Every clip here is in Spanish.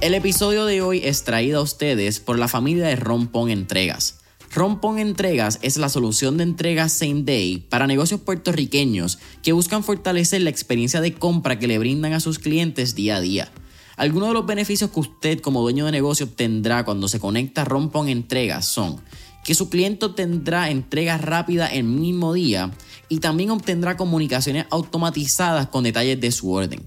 El episodio de hoy es traído a ustedes por la familia de Rompón Entregas. Rompón Entregas es la solución de entregas same day para negocios puertorriqueños que buscan fortalecer la experiencia de compra que le brindan a sus clientes día a día. Algunos de los beneficios que usted como dueño de negocio obtendrá cuando se conecta a Rompón Entregas son que su cliente obtendrá entregas rápidas el mismo día y también obtendrá comunicaciones automatizadas con detalles de su orden.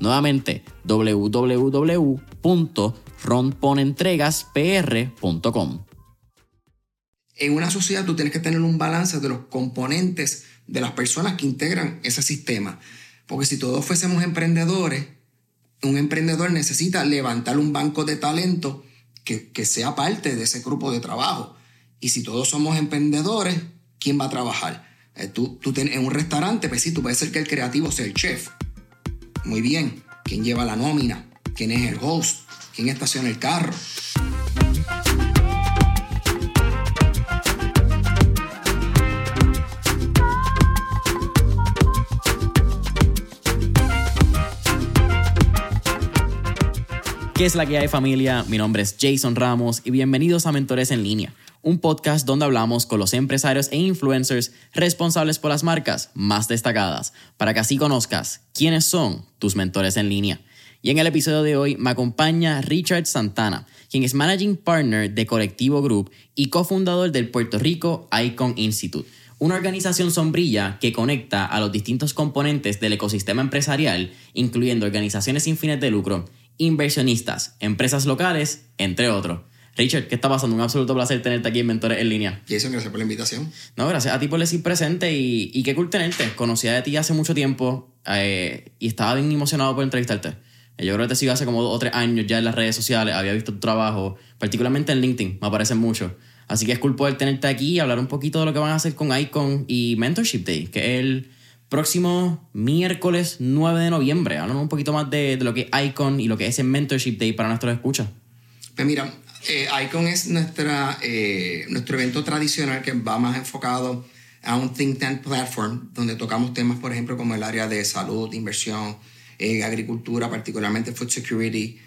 Nuevamente, www.romponentregaspr.com. En una sociedad tú tienes que tener un balance de los componentes de las personas que integran ese sistema. Porque si todos fuésemos emprendedores, un emprendedor necesita levantar un banco de talento que, sea parte de ese grupo de trabajo. Y si todos somos emprendedores, ¿quién va a trabajar? Eh, tú, tú en un restaurante, pues sí, tú puedes ser que el creativo sea el chef. Muy bien. ¿Quién lleva la nómina? ¿Quién es el host? ¿Quién estaciona el carro? ¿Qué es la que hay familia? Mi nombre es Jason Ramos y bienvenidos a Mentores en línea, un podcast donde hablamos con los empresarios e influencers responsables por las marcas más destacadas, para que así conozcas quiénes son tus mentores en línea. Y en el episodio de hoy me acompaña Richard Santana, quien es Managing Partner de Colectivo Group y cofundador del Puerto Rico Icon Institute una organización sombrilla que conecta a los distintos componentes del ecosistema empresarial, incluyendo organizaciones sin fines de lucro inversionistas, empresas locales, entre otros. Richard, ¿qué está pasando? Un absoluto placer tenerte aquí en Mentores en Línea. Jason, gracias por la invitación. No, gracias a ti por decir presente y, y qué cool tenerte. Conocía de ti hace mucho tiempo eh, y estaba bien emocionado por entrevistarte. Yo creo que te sigo hace como dos o tres años ya en las redes sociales, había visto tu trabajo, particularmente en LinkedIn, me aparecen mucho. Así que es cool poder tenerte aquí y hablar un poquito de lo que van a hacer con Icon y Mentorship Day, que es el próximo miércoles 9 de noviembre. Háblanos un poquito más de, lo que es Icon y lo que es el Mentorship Day para nuestros escuchas. Pues mira, eh, Icon es nuestra, eh, nuestro evento tradicional que va más enfocado a un think tank platform donde tocamos temas, por ejemplo, como el área de salud, inversión, eh, agricultura, particularmente food security,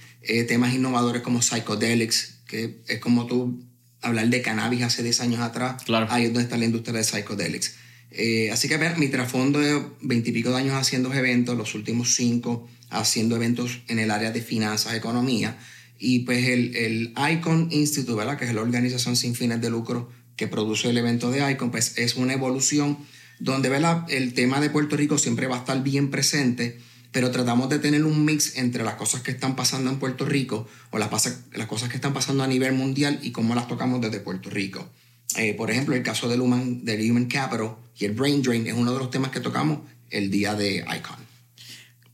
temas innovadores como psychedelics, que es como tú hablar de cannabis hace 10 años atrás. Claro. Ahí es donde está la industria de psychedelics. Eh, así que mi trasfondo de veintipico de años haciendo eventos, los últimos cinco haciendo eventos en el área de finanzas, economía, y pues el, el Icon Institute, ¿verdad? que es la organización sin fines de lucro que produce el evento de Icon, pues es una evolución donde ¿verdad? el tema de Puerto Rico siempre va a estar bien presente, pero tratamos de tener un mix entre las cosas que están pasando en Puerto Rico o las, las cosas que están pasando a nivel mundial y cómo las tocamos desde Puerto Rico. Eh, por ejemplo, el caso del human, del human Capital y el Brain Drain es uno de los temas que tocamos el día de Icon.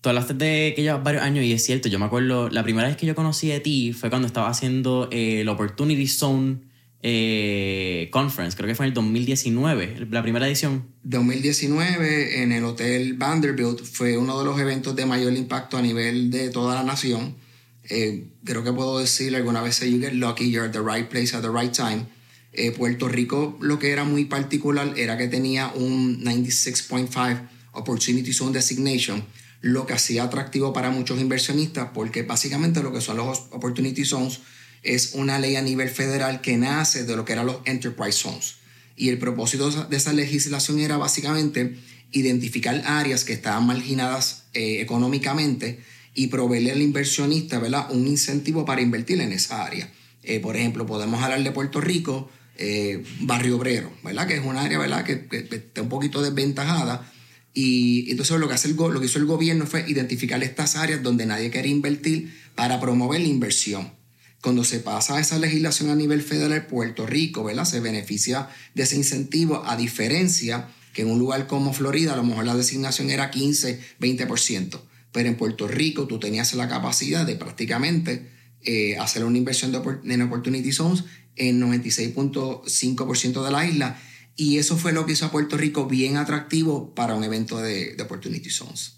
Tú hablaste de que llevas varios años y es cierto, yo me acuerdo, la primera vez que yo conocí de ti fue cuando estaba haciendo eh, el Opportunity Zone eh, Conference, creo que fue en el 2019, la primera edición. 2019 en el Hotel Vanderbilt fue uno de los eventos de mayor impacto a nivel de toda la nación. creo que puedo decir alguna vez, you get lucky, you're at the right place at the right time eh, Puerto Rico lo que era muy particular era que tenía un 96.5 Opportunity Zone Designation, lo que hacía atractivo para muchos inversionistas, porque básicamente lo que son los Opportunity Zones es una ley a nivel federal que nace de lo que eran los Enterprise Zones. Y el propósito de esa legislación era básicamente identificar áreas que estaban marginadas eh, económicamente y proveerle al inversionista ¿verdad? un incentivo para invertir en esa área. Eh, por ejemplo, podemos hablar de Puerto Rico, eh, barrio obrero, ¿verdad? Que es un área, ¿verdad? Que, está un poquito desventajada. Y entonces lo que, hizo el gobierno fue identificar estas áreas donde nadie quería invertir para promover la inversión. Cuando se pasa esa legislación a nivel federal, Puerto Rico, ¿verdad? Se beneficia de ese incentivo a diferencia que en un lugar como Florida a lo mejor la designación era 15, 20%. pero en Puerto Rico tú tenías la capacidad de prácticamente eh, hacer una inversión de, en Opportunity Zones en 96.5% de la isla. Y eso fue lo que hizo a Puerto Rico bien atractivo para un evento de, de Opportunity Zones.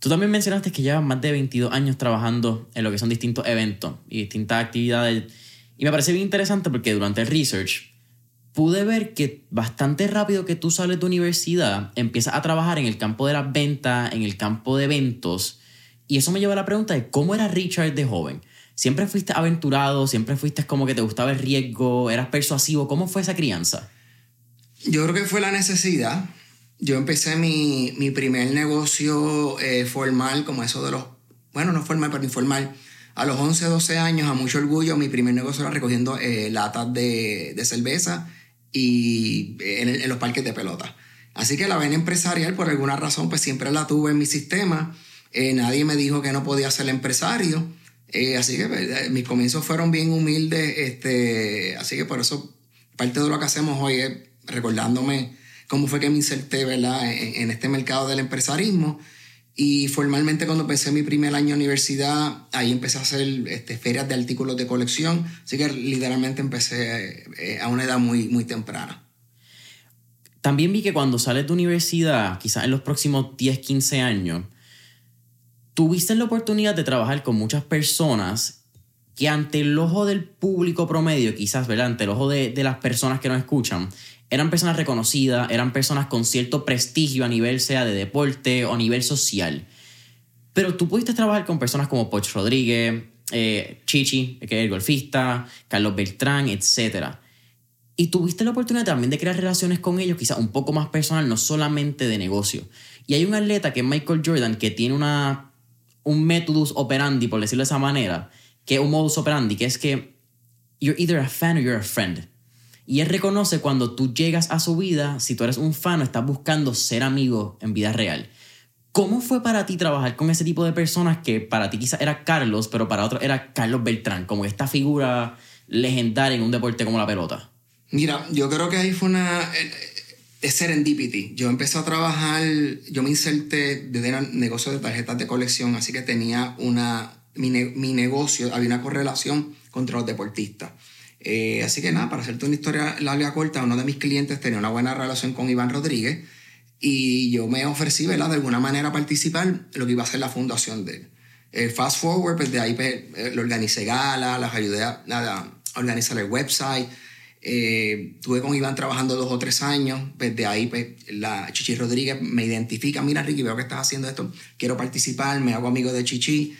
Tú también mencionaste que llevas más de 22 años trabajando en lo que son distintos eventos y distintas actividades. Y me parece bien interesante porque durante el research pude ver que bastante rápido que tú sales de universidad empiezas a trabajar en el campo de las ventas, en el campo de eventos. Y eso me lleva a la pregunta de cómo era Richard de joven. ¿Siempre fuiste aventurado? ¿Siempre fuiste como que te gustaba el riesgo? ¿Eras persuasivo? ¿Cómo fue esa crianza? Yo creo que fue la necesidad. Yo empecé mi, mi primer negocio eh, formal, como eso de los, bueno, no formal, pero informal. A los 11, 12 años, a mucho orgullo, mi primer negocio era recogiendo eh, latas de, de, cerveza y eh, en, en, los parques de pelota. Así que la vena empresarial, por alguna razón, pues siempre la tuve en mi sistema. nadie me dijo que no podía ser empresario. así que mis comienzos fueron bien humildes. Este, así que por eso parte de lo que hacemos hoy es recordándome cómo fue que me inserté ¿verdad? En, este mercado del empresarismo. Y formalmente cuando empecé mi primer año de universidad, ahí empecé a hacer este, ferias de artículos de colección. Así que literalmente empecé eh, a una edad muy, muy temprana. También vi que cuando sales de universidad, quizás en los próximos 10, 15 años, tuviste la oportunidad de trabajar con muchas personas que ante el ojo del público promedio, quizás, ¿verdad? Ante el ojo de, de las personas que nos escuchan, eran personas reconocidas, eran personas con cierto prestigio a nivel sea de deporte o a nivel social. Pero tú pudiste trabajar con personas como Poch Rodríguez, eh, Chichi, que es el golfista, Carlos Beltrán, etc. Y tuviste la oportunidad también de crear relaciones con ellos, quizás un poco más personal, no solamente de negocio. Y hay un atleta que es Michael Jordan que tiene una, un metodus operandi, por decirlo de esa manera, que es un modus operandi, que es que you're either a fan or you're a friend. Y él reconoce cuando tú llegas a su vida, si tú eres un fan o estás buscando ser amigo en vida real. ¿Cómo fue para ti trabajar con ese tipo de personas que para ti quizás era Carlos, pero para otros era Carlos Beltrán, como esta figura legendaria en un deporte como la pelota? Mira, yo creo que ahí fue una... Eh, es serendipity. Yo empecé a trabajar, yo me inserté desde el negocio de tarjetas de colección, así que tenía una... Mi, mi negocio, había una correlación contra los deportistas. Eh, así que nada, para hacerte una historia larga corta, uno de mis clientes tenía una buena relación con Iván Rodríguez y yo me ofrecí, ¿verdad? De alguna manera a participar lo que iba a ser la fundación de él. Eh, fast forward, pues de ahí pues, eh, lo organicé gala, las ayudé a, organizar el website. estuve con Iván trabajando dos o tres años, pues de ahí pues, la Chichi Rodríguez me identifica, mira Ricky, veo que estás haciendo esto, quiero participar, me hago amigo de Chichi.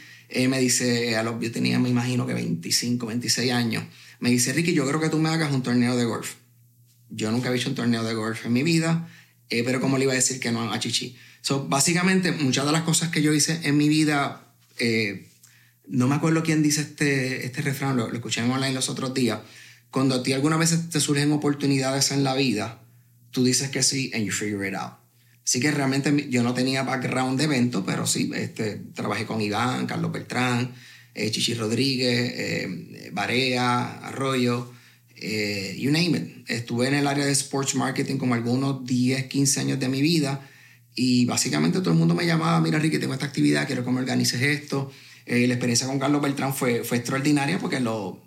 me dice, a los, yo tenía, me imagino que 25, 26 años me dice, Ricky, yo creo que tú me hagas un torneo de golf. Yo nunca he hecho un torneo de golf en mi vida, eh, pero ¿cómo le iba a decir que no a Chichi? So, básicamente, muchas de las cosas que yo hice en mi vida, eh, no me acuerdo quién dice este, este refrán, lo, escuché en online los otros días. Cuando a ti algunas veces te surgen oportunidades en la vida, tú dices que sí and you figure it out. Así que realmente yo no tenía background de evento, pero sí, este, trabajé con Iván, Carlos Beltrán, eh, Chichi Rodríguez, eh, Barea, Arroyo, eh, you name it. Estuve en el área de sports marketing como algunos 10, 15 años de mi vida y básicamente todo el mundo me llamaba, mira Ricky, tengo esta actividad, quiero que me organices esto. la experiencia con Carlos Beltrán fue, extraordinaria porque lo,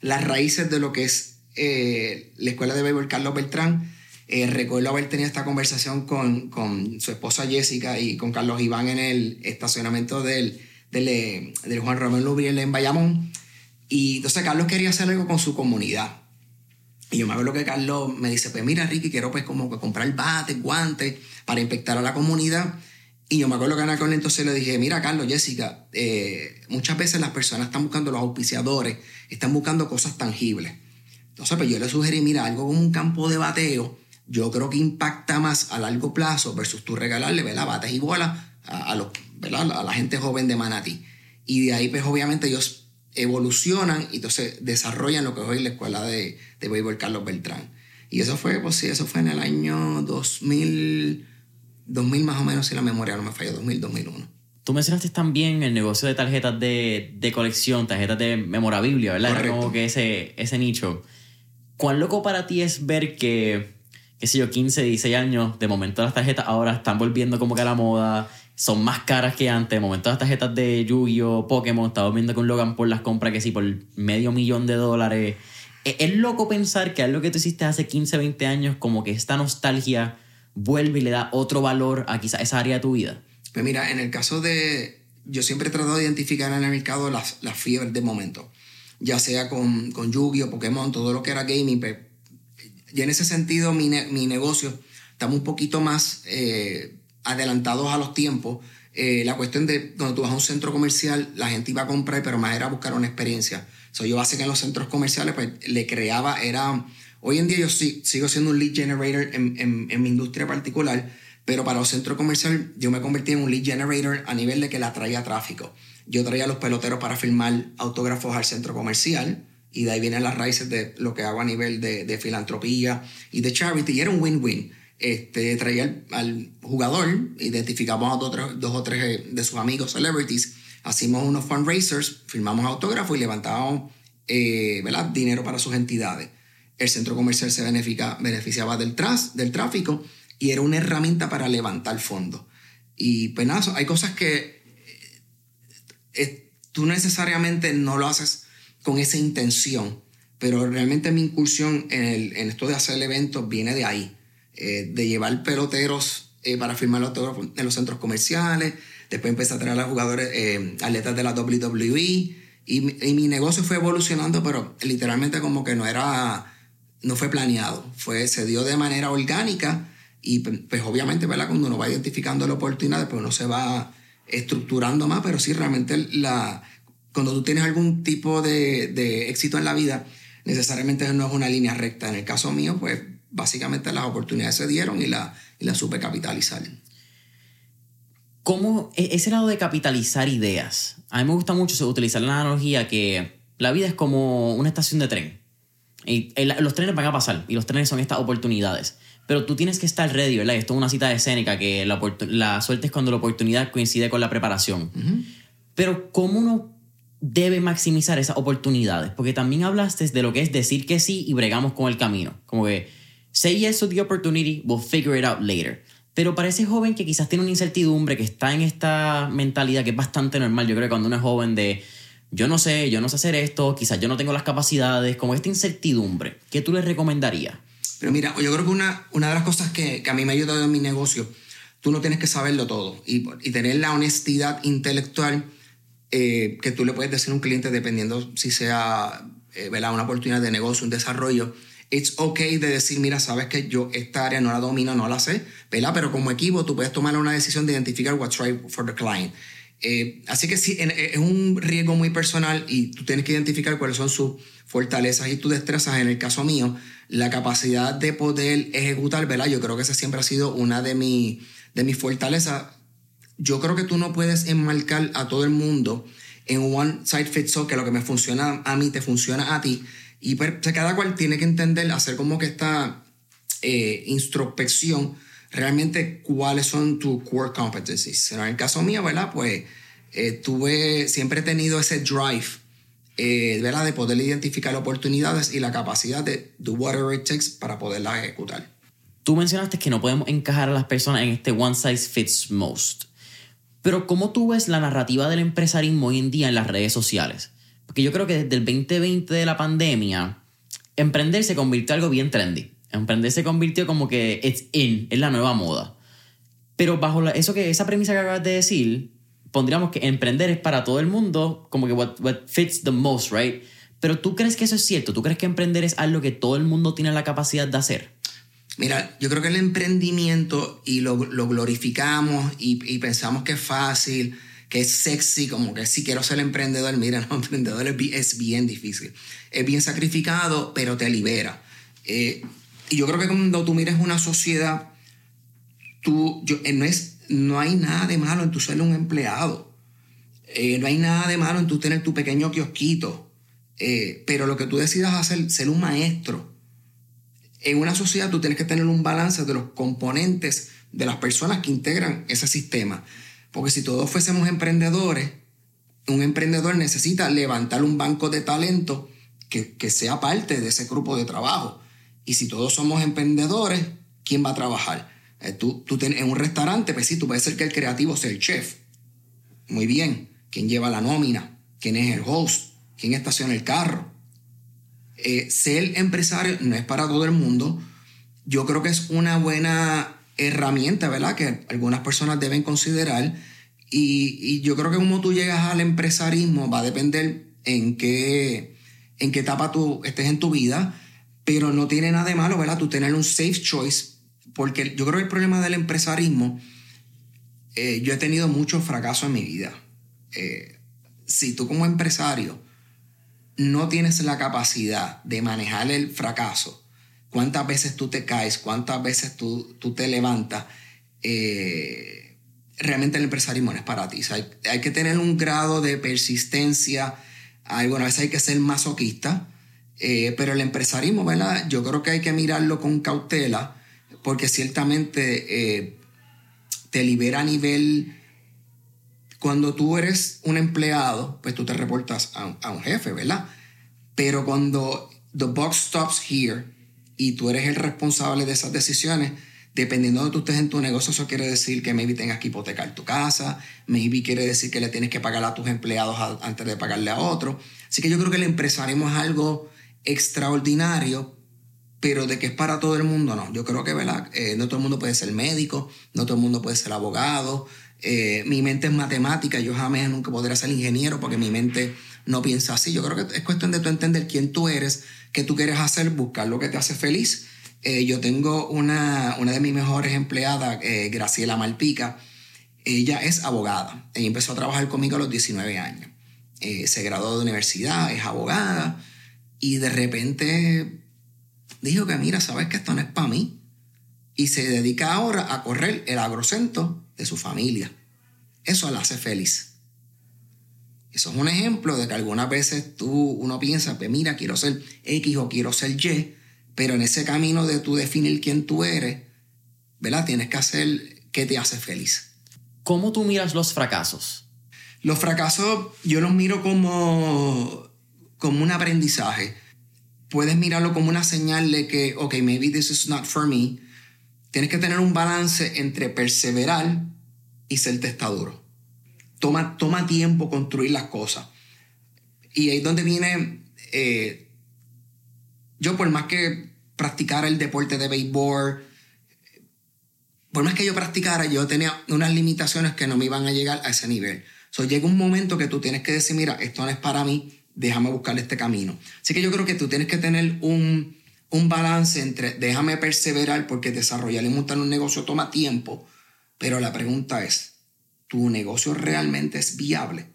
las raíces de lo que es la escuela de béisbol Carlos Beltrán, recuerdo haber tenido esta conversación con, con su esposa Jessica y con Carlos Iván en el estacionamiento del del, del Juan Román Lubriel en Bayamón. Y entonces Carlos quería hacer algo con su comunidad. Y yo me acuerdo que Carlos me dice, pues mira Ricky, quiero pues como comprar bates, guantes para inspectar a la comunidad. Y yo me acuerdo que Ana entonces le dije, mira Carlos, Jessica, eh, muchas veces las personas están buscando los auspiciadores, están buscando cosas tangibles. Entonces pues yo le sugerí, mira, algo como un campo de bateo, yo creo que impacta más a largo plazo versus tú regalarle, ¿verdad? Bates y bolas a, a los a la gente joven de Manatí. Y de ahí, pues obviamente ellos evolucionan y entonces desarrollan lo que es hoy la escuela de, de béisbol Carlos Beltrán. Y eso fue, pues sí, eso fue en el año 2000, 2000 más o menos, si la memoria no me falla, 2000, 2001. Tú mencionaste también el negocio de tarjetas de, de colección, tarjetas de memorabilia, ¿verdad? Era como que ese, ese nicho. ¿Cuán loco para ti es ver que, qué sé yo, 15, 16 años, de momento las tarjetas ahora están volviendo como que a la moda, son más caras que antes. De momento las tarjetas de Yu-Gi-Oh! Pokémon, estamos viendo con Logan por las compras que sí, por medio millón de dólares. Es, es loco pensar que algo que tú hiciste hace 15, 20 años, como que esta nostalgia vuelve y le da otro valor a quizá esa área de tu vida. Pues mira, en el caso de... Yo siempre he tratado de identificar en el mercado las, las fiebres de momento. Ya sea con, con Yu-Gi-Oh! Pokémon, todo lo que era gaming. Pues, y en ese sentido mi, mi negocio estamos un poquito más eh, adelantados a los tiempos. Eh, la cuestión de cuando tú vas a un centro comercial, la gente iba a comprar, pero más era buscar una experiencia. So, yo básicamente en los centros comerciales pues, le creaba, era... Hoy en día yo sí- sigo siendo un lead generator en, en- en mi industria particular, pero para los centros comerciales yo me convertí en un lead generator a nivel de que la traía tráfico. Yo traía a los peloteros para firmar autógrafos al centro comercial y de ahí vienen las raíces de lo que hago a nivel de, de filantropía y de charity y era un win-win. Este, traía al, al jugador, identificamos a dos, dos o tres eh, de sus amigos celebrities, hacíamos unos fundraisers, firmamos autógrafos y levantábamos eh, ¿verdad? dinero para sus entidades. El centro comercial se beneficia- beneficiaba del, tras, del tráfico y era una herramienta para levantar fondos. Y pues nada, hay cosas que eh, tú necesariamente no lo haces con esa intención, pero realmente mi incursión en, el- en esto de hacer eventos viene de ahí, eh, de llevar peloteros eh, para firmar los autógrafos en los centros comerciales, después empecé a traer a jugadores, eh, atletas de la WWE, y mi negocio fue evolucionando, pero literalmente como que no era, no fue planeado, fue, se dio de manera orgánica y pues pues, obviamente, ¿verdad? Cuando uno va identificando la oportunidad, pues uno se va estructurando más, pero sí, realmente la, cuando tú tienes algún tipo de, de éxito en la vida, necesariamente no es una línea recta. En el caso mío, pues básicamente las oportunidades se dieron y la, y la supe capitalizar. ¿Cómo e- ese lado de capitalizar ideas? A mí me gusta mucho utilizar la analogía que la vida es como una estación de tren. Y los trenes van a pasar y los trenes son estas oportunidades. Pero tú tienes que estar ready, ¿verdad? Esto es una cita de que la, la suerte es cuando la oportunidad coincide con la preparación. Pero ¿cómo uno debe maximizar esas oportunidades? Porque también hablaste de lo que es decir que sí y bregamos con el camino. Como que, say yes to the opportunity, we'll figure it out later. Pero para ese joven que quizás tiene una incertidumbre, que está en esta mentalidad que es bastante normal, yo creo que cuando uno es joven de, yo no sé, yo no sé hacer esto, quizás yo no tengo las capacidades, como esta incertidumbre, ¿qué tú le recomendarías? Pero mira, yo creo que una, una de las cosas que, que a mí me ha ayudado en mi negocio, tú no tienes que saberlo todo y, y tener la honestidad intelectual eh, que tú le puedes decir a un cliente dependiendo si sea eh, una oportunidad de negocio, un desarrollo. It's okay de decir, mira, sabes que yo esta área no la domino, no la sé, ¿verdad? Pero como equipo tú puedes tomar una decisión de identificar what's right for the client. Eh, así que sí, es un riesgo muy personal y tú tienes que identificar cuáles son sus fortalezas y tus destrezas. En el caso mío, la capacidad de poder ejecutar, ¿verdad? Yo creo que esa siempre ha sido una de, mi, de mis fortalezas. Yo creo que tú no puedes enmarcar a todo el mundo en one side fits all, que lo que me funciona a mí te funciona a ti. Y pues, cada cual tiene que entender, hacer como que esta eh, introspección, realmente cuáles son tus core competencies. En el caso mío, ¿verdad? Pues tuve, siempre he tenido ese drive, eh, ¿verdad? De poder identificar oportunidades y la capacidad de do whatever it takes para poderlas ejecutar. Tú mencionaste que no podemos encajar a las personas en este one size fits most. Pero ¿cómo tú ves la narrativa del empresarismo hoy en día en las redes sociales? Porque yo creo que desde el 2020 de la pandemia, emprender se convirtió en algo bien trendy. Emprender se convirtió como que it's in, es la nueva moda. Pero bajo la- eso que, esa premisa que acabas de decir, pondríamos que emprender es para todo el mundo, como que what, what fits the most, right? Pero tú crees que eso es cierto, tú crees que emprender es algo que todo el mundo tiene la capacidad de hacer. Mira, yo creo que el emprendimiento y lo, lo glorificamos y, y pensamos que es fácil, que es sexy, como que si quiero ser emprendedor, mira, no, emprendedor es, bi- es bien difícil. Es bien sacrificado, pero te libera. Eh, y yo creo que cuando tú miras una sociedad, tú, eh, no, es, no hay nada de malo en tú ser un empleado. Eh, no hay nada de malo en tú tener tu pequeño kiosquito. Pero lo que tú decidas hacer, ser un maestro, en una sociedad tú tienes que tener un balance de los componentes de las personas que integran ese sistema. Porque si todos fuésemos emprendedores, un emprendedor necesita levantar un banco de talento que, que sea parte de ese grupo de trabajo. Y si todos somos emprendedores, ¿quién va a trabajar? Eh, tú, tú en un restaurante, pues sí, tú puedes ser que el creativo sea el chef. Muy bien. ¿Quién lleva la nómina? ¿Quién es el host? ¿Quién estaciona el carro? Eh, ser empresario no es para todo el mundo. Yo creo que es una buena herramienta, ¿verdad? Que algunas personas deben considerar. Y, yo creo que como tú llegas al empresarismo va a depender en qué, en qué etapa tú estés en tu vida, pero no tiene nada de malo, ¿verdad? Tú tener un safe choice, porque yo creo que el problema del empresarismo, eh, yo he tenido muchos fracasos en mi vida. Eh, si tú como empresario no tienes la capacidad de manejar el fracaso, cuántas veces tú te caes, cuántas veces tú, tú te levantas, eh, realmente el empresarismo no es para ti. hay, que tener un grado de persistencia, algunas veces hay que ser masoquista, eh, pero el empresarismo, ¿verdad? Yo creo que hay que mirarlo con cautela, porque ciertamente eh, te libera a nivel... Cuando tú eres un empleado, pues tú te reportas a, a un jefe, ¿verdad? Pero cuando the box stops here, y tú eres el responsable de esas decisiones, dependiendo de tú estés en tu negocio, eso quiere decir que maybe tengas que hipotecar tu casa, maybe quiere decir que le tienes que pagar a tus empleados antes de pagarle a otro. Así que yo creo que el empresarismo es algo extraordinario, pero de que es para todo el mundo, no. Yo creo que, ¿verdad? Eh, no todo el mundo puede ser médico, no todo el mundo puede ser abogado. Eh, mi mente es matemática, yo jamás nunca podría ser ingeniero porque mi mente no piensa así. Yo creo que es cuestión de tú entender quién tú eres, qué tú quieres hacer, buscar lo que te hace feliz. Eh, yo tengo una, una, de mis mejores empleadas, eh, Graciela Malpica. Ella es abogada. Ella empezó a trabajar conmigo a los 19 años. Eh, se graduó de universidad, es abogada. Y de repente dijo que, mira, sabes que esto no es para mí. Y se dedica ahora a correr el agrocentro de su familia. Eso la hace feliz. Eso es un ejemplo de que algunas veces tú, uno piensa, pues mira, quiero ser X o quiero ser Y, pero en ese camino de tú definir quién tú eres, ¿verdad? Tienes que hacer qué te hace feliz. ¿Cómo tú miras los fracasos? Los fracasos yo los miro como, como un aprendizaje. Puedes mirarlo como una señal de que, ok, maybe this is not for me. Tienes que tener un balance entre perseverar y ser testaduro toma, toma tiempo construir las cosas. Y ahí es donde viene, eh, yo por más que practicara el deporte de béisbol, por más que yo practicara, yo tenía unas limitaciones que no me iban a llegar a ese nivel. So, llega un momento que tú tienes que decir, mira, esto no es para mí, déjame buscar este camino. Así que yo creo que tú tienes que tener un, un balance entre déjame perseverar porque desarrollar y montar un negocio toma tiempo, pero la pregunta es, tu negocio realmente es viable.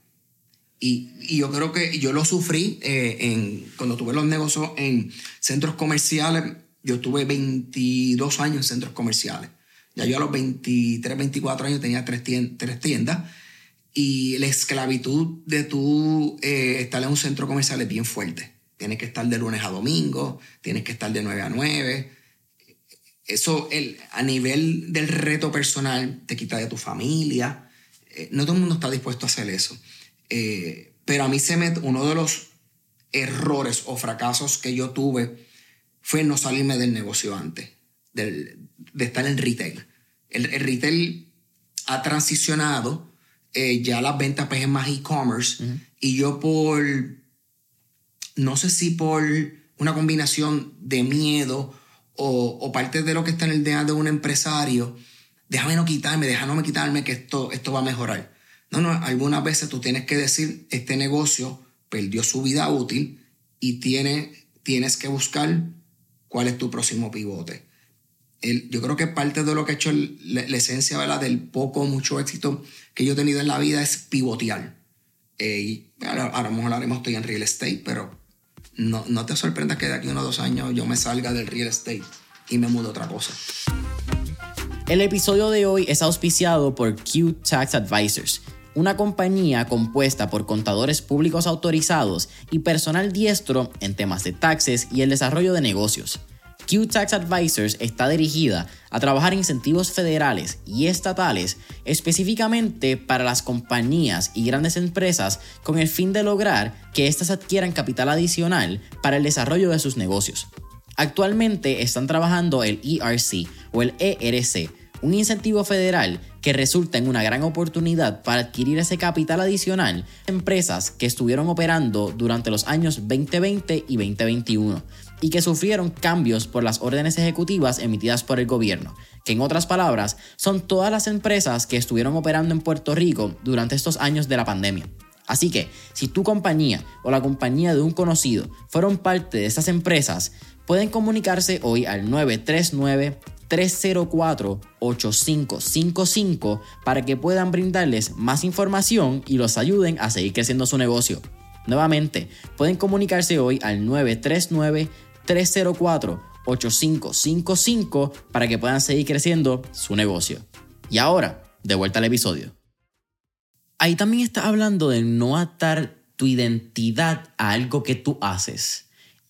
Y, yo creo que yo lo sufrí eh, en, cuando tuve los negocios en centros comerciales. Yo tuve 22 años en centros comerciales. Ya yo a los 23, 24 años tenía tres tiendas. y la esclavitud de tú eh, estar en un centro comercial es bien fuerte. Tienes que estar de lunes a domingo, tienes que estar de 9 a 9. Eso el, a nivel del reto personal te quita de tu familia, eh, no todo el mundo está dispuesto a hacer eso. Eh, pero a mí se me, uno de los errores o fracasos que yo tuve fue no salirme del negocio antes, de estar en retail. El, retail ha transicionado, eh, ya las ventas pues, es más e-commerce, y yo por, no sé si por una combinación de miedo o, o parte de lo que está en el DNA de un empresario, déjame no quitarme, déjame no quitarme que esto, esto va a mejorar. No, no, algunas veces tú tienes que decir, este negocio perdió su vida útil y tiene, tienes que buscar cuál es tu próximo pivote. El, yo creo que parte de lo que ha hecho la, esencia ¿verdad? del poco mucho éxito que yo he tenido en la vida es pivotear. Eh, y ahora, a lo mejor haremos estoy en real estate, pero no, no te sorprendas que de aquí a unos dos años yo me salga del real estate y me mudo a otra cosa. El episodio de hoy es auspiciado por Q Tax Advisors, una compañía compuesta por contadores públicos autorizados y personal diestro en temas de taxes y el desarrollo de negocios. Q Tax Advisors está dirigida a trabajar incentivos federales y estatales específicamente para las compañías y grandes empresas con el fin de lograr que éstas adquieran capital adicional para el desarrollo de sus negocios. Actualmente están trabajando el ERC o el ERC, un incentivo federal que resulta en una gran oportunidad para adquirir ese capital adicional empresas que estuvieron operando durante los años 2020 y 2021 y que sufrieron cambios por las órdenes ejecutivas emitidas por el gobierno, que en otras palabras son todas las empresas que estuvieron operando en Puerto Rico durante estos años de la pandemia. Así que, si tu compañía o la compañía de un conocido fueron parte de estas empresas, pueden comunicarse hoy al 939 304-8555 para que puedan brindarles más información y los ayuden a seguir creciendo su negocio. Nuevamente, pueden comunicarse hoy al 939-304-8555 para que puedan seguir creciendo su negocio. Y ahora, de vuelta al episodio. Ahí también está hablando de no atar tu identidad a algo que tú haces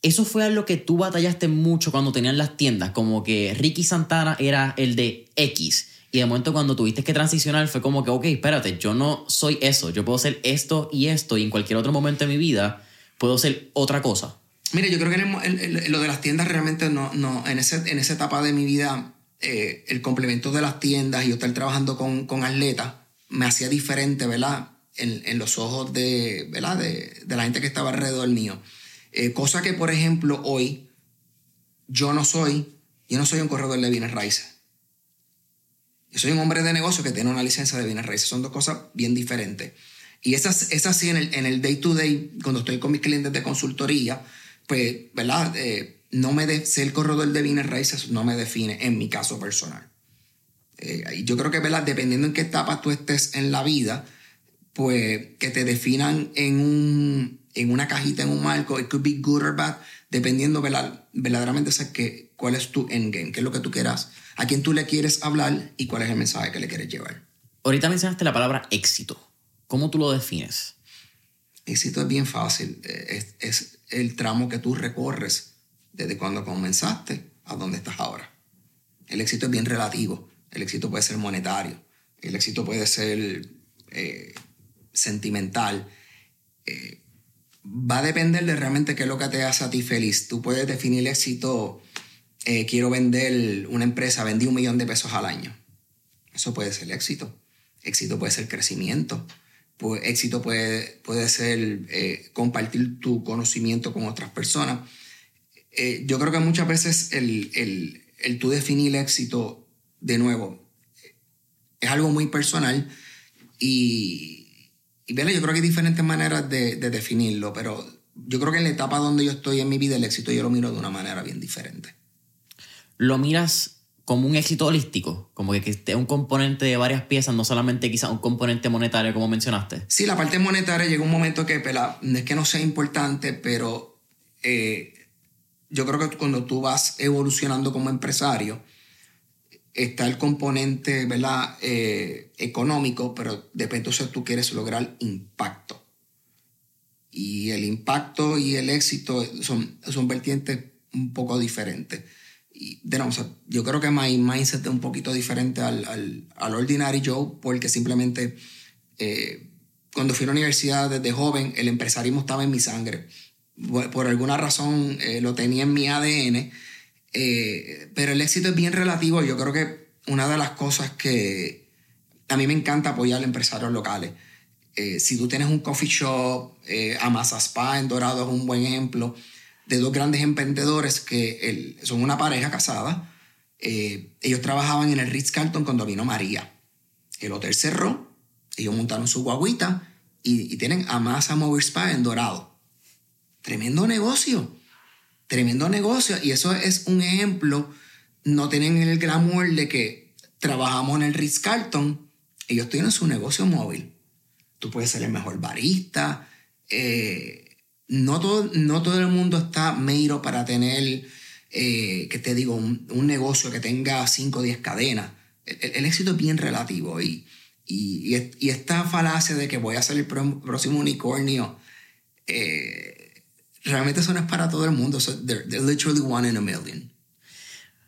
eso fue algo que tú batallaste mucho cuando tenían las tiendas, como que Ricky Santana era el de X. Y de momento cuando tuviste que transicionar fue como que, ok, espérate, yo no soy eso, yo puedo ser esto y esto y en cualquier otro momento de mi vida puedo ser otra cosa. Mire, yo creo que lo de las tiendas realmente no, no en, ese, en esa etapa de mi vida, eh, el complemento de las tiendas y yo estar trabajando con, con atletas me hacía diferente, ¿verdad? En, en los ojos de, ¿verdad? De, de la gente que estaba alrededor mío. Eh, cosa que, por ejemplo, hoy yo no soy, yo no soy un corredor de bienes raíces. Yo soy un hombre de negocio que tiene una licencia de bienes raíces. Son dos cosas bien diferentes. Y esas, esas sí, en el, en el day to day, cuando estoy con mis clientes de consultoría, pues, ¿verdad? Eh, no me de, ser corredor de bienes raíces no me define en mi caso personal. Eh, yo creo que, ¿verdad? Dependiendo en qué etapa tú estés en la vida, pues que te definan en un, en una cajita, en un marco, it could be good or bad, dependiendo verdaderamente de que, cuál es tu endgame, qué es lo que tú quieras, a quién tú le quieres hablar y cuál es el mensaje que le quieres llevar. Ahorita mencionaste la palabra éxito. ¿Cómo tú lo defines? Éxito es bien fácil. Es, es el tramo que tú recorres desde cuando comenzaste a donde estás ahora. El éxito es bien relativo. El éxito puede ser monetario. El éxito puede ser eh, sentimental. Eh, va a depender de realmente qué es lo que te hace a ti feliz. Tú puedes definir el éxito, eh, quiero vender una empresa, vendí un millón de pesos al año. Eso puede ser éxito. Éxito puede ser crecimiento. Éxito puede, puede ser compartir tu conocimiento con otras personas. Yo creo que muchas veces el, el, el tú definir el éxito, de nuevo, es algo muy personal y, y yo creo que hay diferentes maneras de, definirlo, pero yo creo que en la etapa donde yo estoy en mi vida, el éxito yo lo miro de una manera bien diferente. ¿Lo miras como un éxito holístico? Como que, esté un componente de varias piezas, no solamente quizás un componente monetario, como mencionaste. Sí, la parte monetaria llega un momento que no es que no sea importante, pero eh, yo creo que cuando tú vas evolucionando como empresario, está el componente ¿verdad? Eh, económico, pero depende si tú quieres lograr impacto. Y el impacto y el éxito son, son vertientes un poco diferentes. Y, de no, yo creo que mi mindset es un poquito diferente al, al, al ordinary Joe, porque simplemente eh, cuando fui a la universidad desde joven, el empresarismo estaba en mi sangre. Por, alguna razón eh, lo tenía en mi ADN eh, pero el éxito es bien relativo. Yo creo que una de las cosas que a mí me encanta apoyar a empresarios locales. Eh, si tú tienes un coffee shop, eh, Amasa Spa en Dorado es un buen ejemplo de dos grandes emprendedores que son una pareja casada. ellos trabajaban en el Ritz Carlton cuando vino María. El hotel cerró, ellos montaron su guaguita y, y tienen Amasa Mobile Spa en Dorado. Tremendo negocio tremendo negocio. Y eso es un ejemplo. No tienen el glamour de que trabajamos en el Ritz Carlton. Ellos tienen su negocio móvil. Tú puedes ser el mejor barista. Eh, no, todo, no todo el mundo está meiro para tener, eh, que te digo, un, negocio que tenga 5 o 10 cadenas. El, éxito es bien relativo. Y, y, y, esta falacia de que voy a ser el próximo unicornio. Eh, realmente eso no es para todo el mundo. they're, literally one in a million.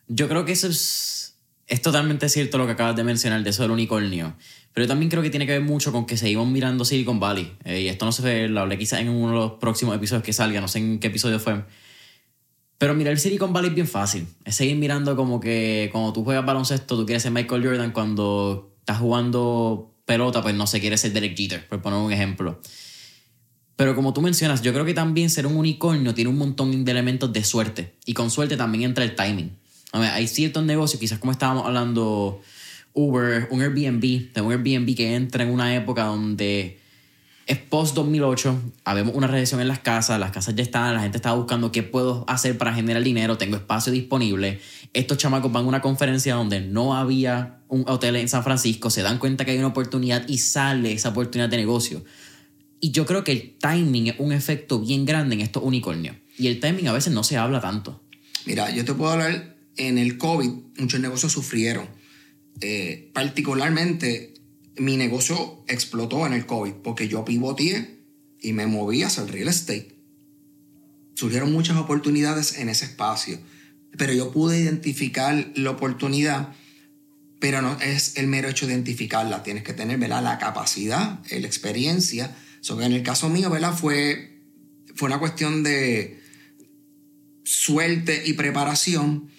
Yo creo que eso es, es totalmente cierto lo que acabas de mencionar de eso del unicornio. Pero yo también creo que tiene que ver mucho con que seguimos mirando Silicon Valley. Eh, y esto no se ve, lo hablé quizás en uno de los próximos episodios que salga, no sé en qué episodio fue. Pero mirar Silicon Valley es bien fácil. Es seguir mirando como que cuando tú juegas baloncesto, tú quieres ser Michael Jordan. Cuando estás jugando pelota, pues no se quiere ser Derek Jeter, por poner un ejemplo. Pero como tú mencionas, yo creo que también ser un unicornio tiene un montón de elementos de suerte. Y con suerte también entra el timing. Hay ciertos negocios, quizás como estábamos hablando, Uber, un Airbnb, de un Airbnb que entra en una época donde es post 2008, habemos una recesión en las casas, las casas ya están, la gente estaba buscando qué puedo hacer para generar dinero, tengo espacio disponible. Estos chamacos van a una conferencia donde no había un hotel en San Francisco, se dan cuenta que hay una oportunidad y sale esa oportunidad de negocio. Y yo creo que el timing es un efecto bien grande en estos unicornios. Y el timing a veces no se habla tanto. Mira, yo te puedo hablar, en el COVID muchos negocios sufrieron. Eh, particularmente mi negocio explotó en el COVID porque yo pivoteé y me moví hacia el real estate. Surgieron muchas oportunidades en ese espacio, pero yo pude identificar la oportunidad, pero no es el mero hecho de identificarla, tienes que tener la capacidad, la experiencia en el caso mío, ¿verdad? Fue, fue una cuestión de suerte y preparación,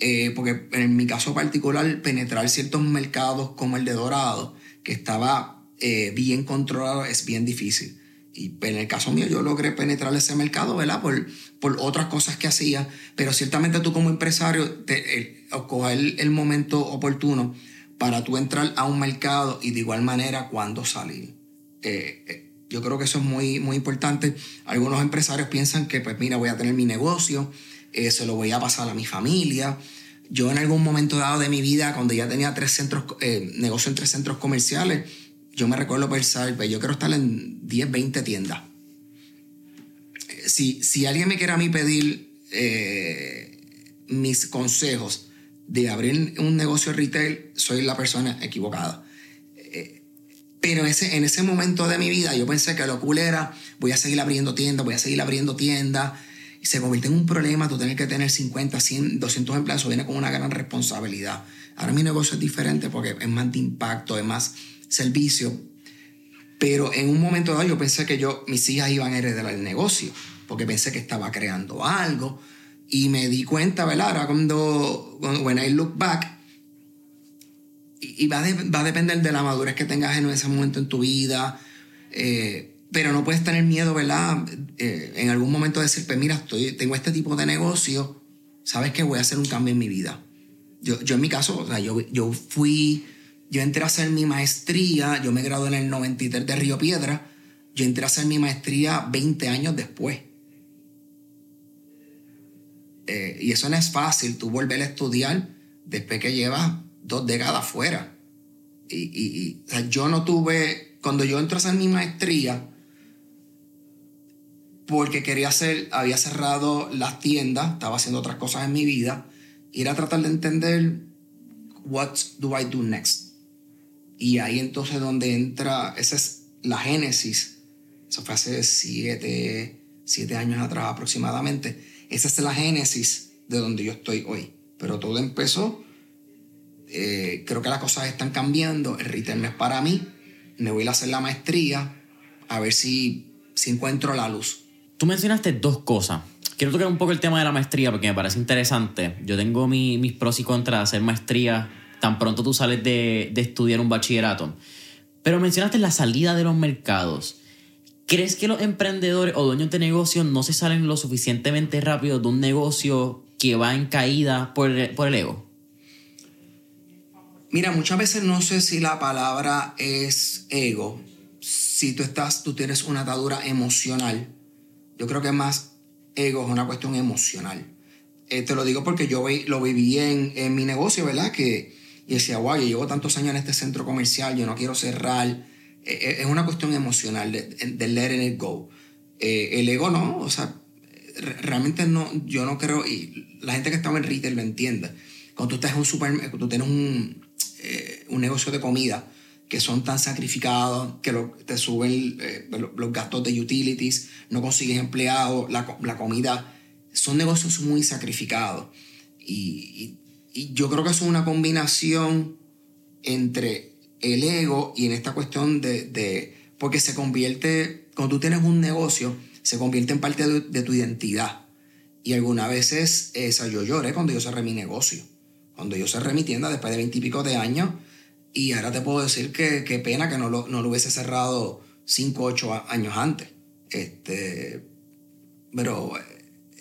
eh, porque en mi caso particular, penetrar ciertos mercados como el de Dorado, que estaba eh, bien controlado, es bien difícil. Y en el caso mío, yo logré penetrar ese mercado, ¿verdad? Por, por otras cosas que hacía, pero ciertamente tú como empresario, te, el, el momento oportuno para tú entrar a un mercado y de igual manera cuándo salir. Eh, yo creo que eso es muy, muy importante. Algunos empresarios piensan que, pues mira, voy a tener mi negocio, eh, se lo voy a pasar a mi familia. Yo en algún momento dado de mi vida, cuando ya tenía tres centros, eh, negocio en tres centros comerciales, yo me recuerdo pensar, pues yo quiero estar en 10, 20 tiendas. Eh, si, si alguien me quiere a mí pedir mis consejos de abrir un negocio retail, soy la persona equivocada pero ese, en ese momento de mi vida yo pensé que lo cool era, voy a seguir abriendo tiendas, voy a seguir abriendo tiendas. Y se convierte en un problema tú tener que tener 50, 100, 200 empleados. viene con una gran responsabilidad. Ahora mi negocio es diferente porque es más de impacto, es más servicio. Pero en un momento dado yo pensé que yo, mis hijas iban a heredar el negocio. Porque pensé que estaba creando algo. Y me di cuenta, ¿verdad? Ahora cuando, when I look back, y va, va, a depender de la madurez que tengas en ese momento en tu vida. Eh, pero no puedes tener miedo, ¿verdad? Eh, en algún momento decir, pues mira, estoy, tengo este tipo de negocio, sabes que voy a hacer un cambio en mi vida. Yo, yo en mi caso, o sea, yo, yo fui, yo entré a hacer mi maestría, yo me gradué en el 93 de Río Piedra, yo entré a hacer mi maestría 20 años después. Eh, y eso no es fácil, tú volver a estudiar después que llevas dos décadas fuera. Y, y, yo no tuve, cuando yo entré a hacer mi maestría, porque quería hacer, había cerrado las tiendas, estaba haciendo otras cosas en mi vida, ir a tratar de entender what do I do next. Y ahí entonces donde entra, esa es la génesis, eso fue hace siete, siete años atrás aproximadamente, esa es la génesis de donde yo estoy hoy. Pero todo empezó eh, creo que las cosas están cambiando, el retail es para mí, me voy a hacer la maestría, a ver si, si encuentro la luz. Tú mencionaste dos cosas. Quiero tocar un poco el tema de la maestría porque me parece interesante. Yo tengo mis pros y contras de hacer maestría tan pronto tú sales de, de estudiar un bachillerato. Pero mencionaste la salida de los mercados. ¿Crees que los emprendedores o dueños de negocios no se salen lo suficientemente rápido de un negocio que va en caída por por el ego? Mira, muchas veces no sé si la palabra es ego. Si tú estás, tú tienes una atadura emocional. Yo creo que más ego es una cuestión emocional. Eh, te lo digo porque yo lo viví en, mi negocio, ¿verdad? Que y decía, wow, llevo tantos años en este centro comercial, yo no quiero cerrar. Eh, eh, es una cuestión emocional de, de letting it go. el ego no, o sea, realmente no, yo no creo, y la gente que estaba en retail lo entiende. Cuando tú estás en un supermercado, tú tienes un, eh, un negocio de comida que son tan sacrificados que te suben eh, los gastos de utilities, no consigues empleados, la, la, comida. Son negocios muy sacrificados. Y, yo creo que es una combinación entre el ego y en esta cuestión de, de, porque se convierte, cuando tú tienes un negocio, se convierte en parte de, de tu identidad. Y algunas veces esa, yo lloré cuando yo cerré mi negocio. Cuando yo cerré mi tienda después de veintipico de años. Y ahora te puedo decir que qué pena que no lo, no lo hubiese cerrado cinco, ocho años antes. Este, pero,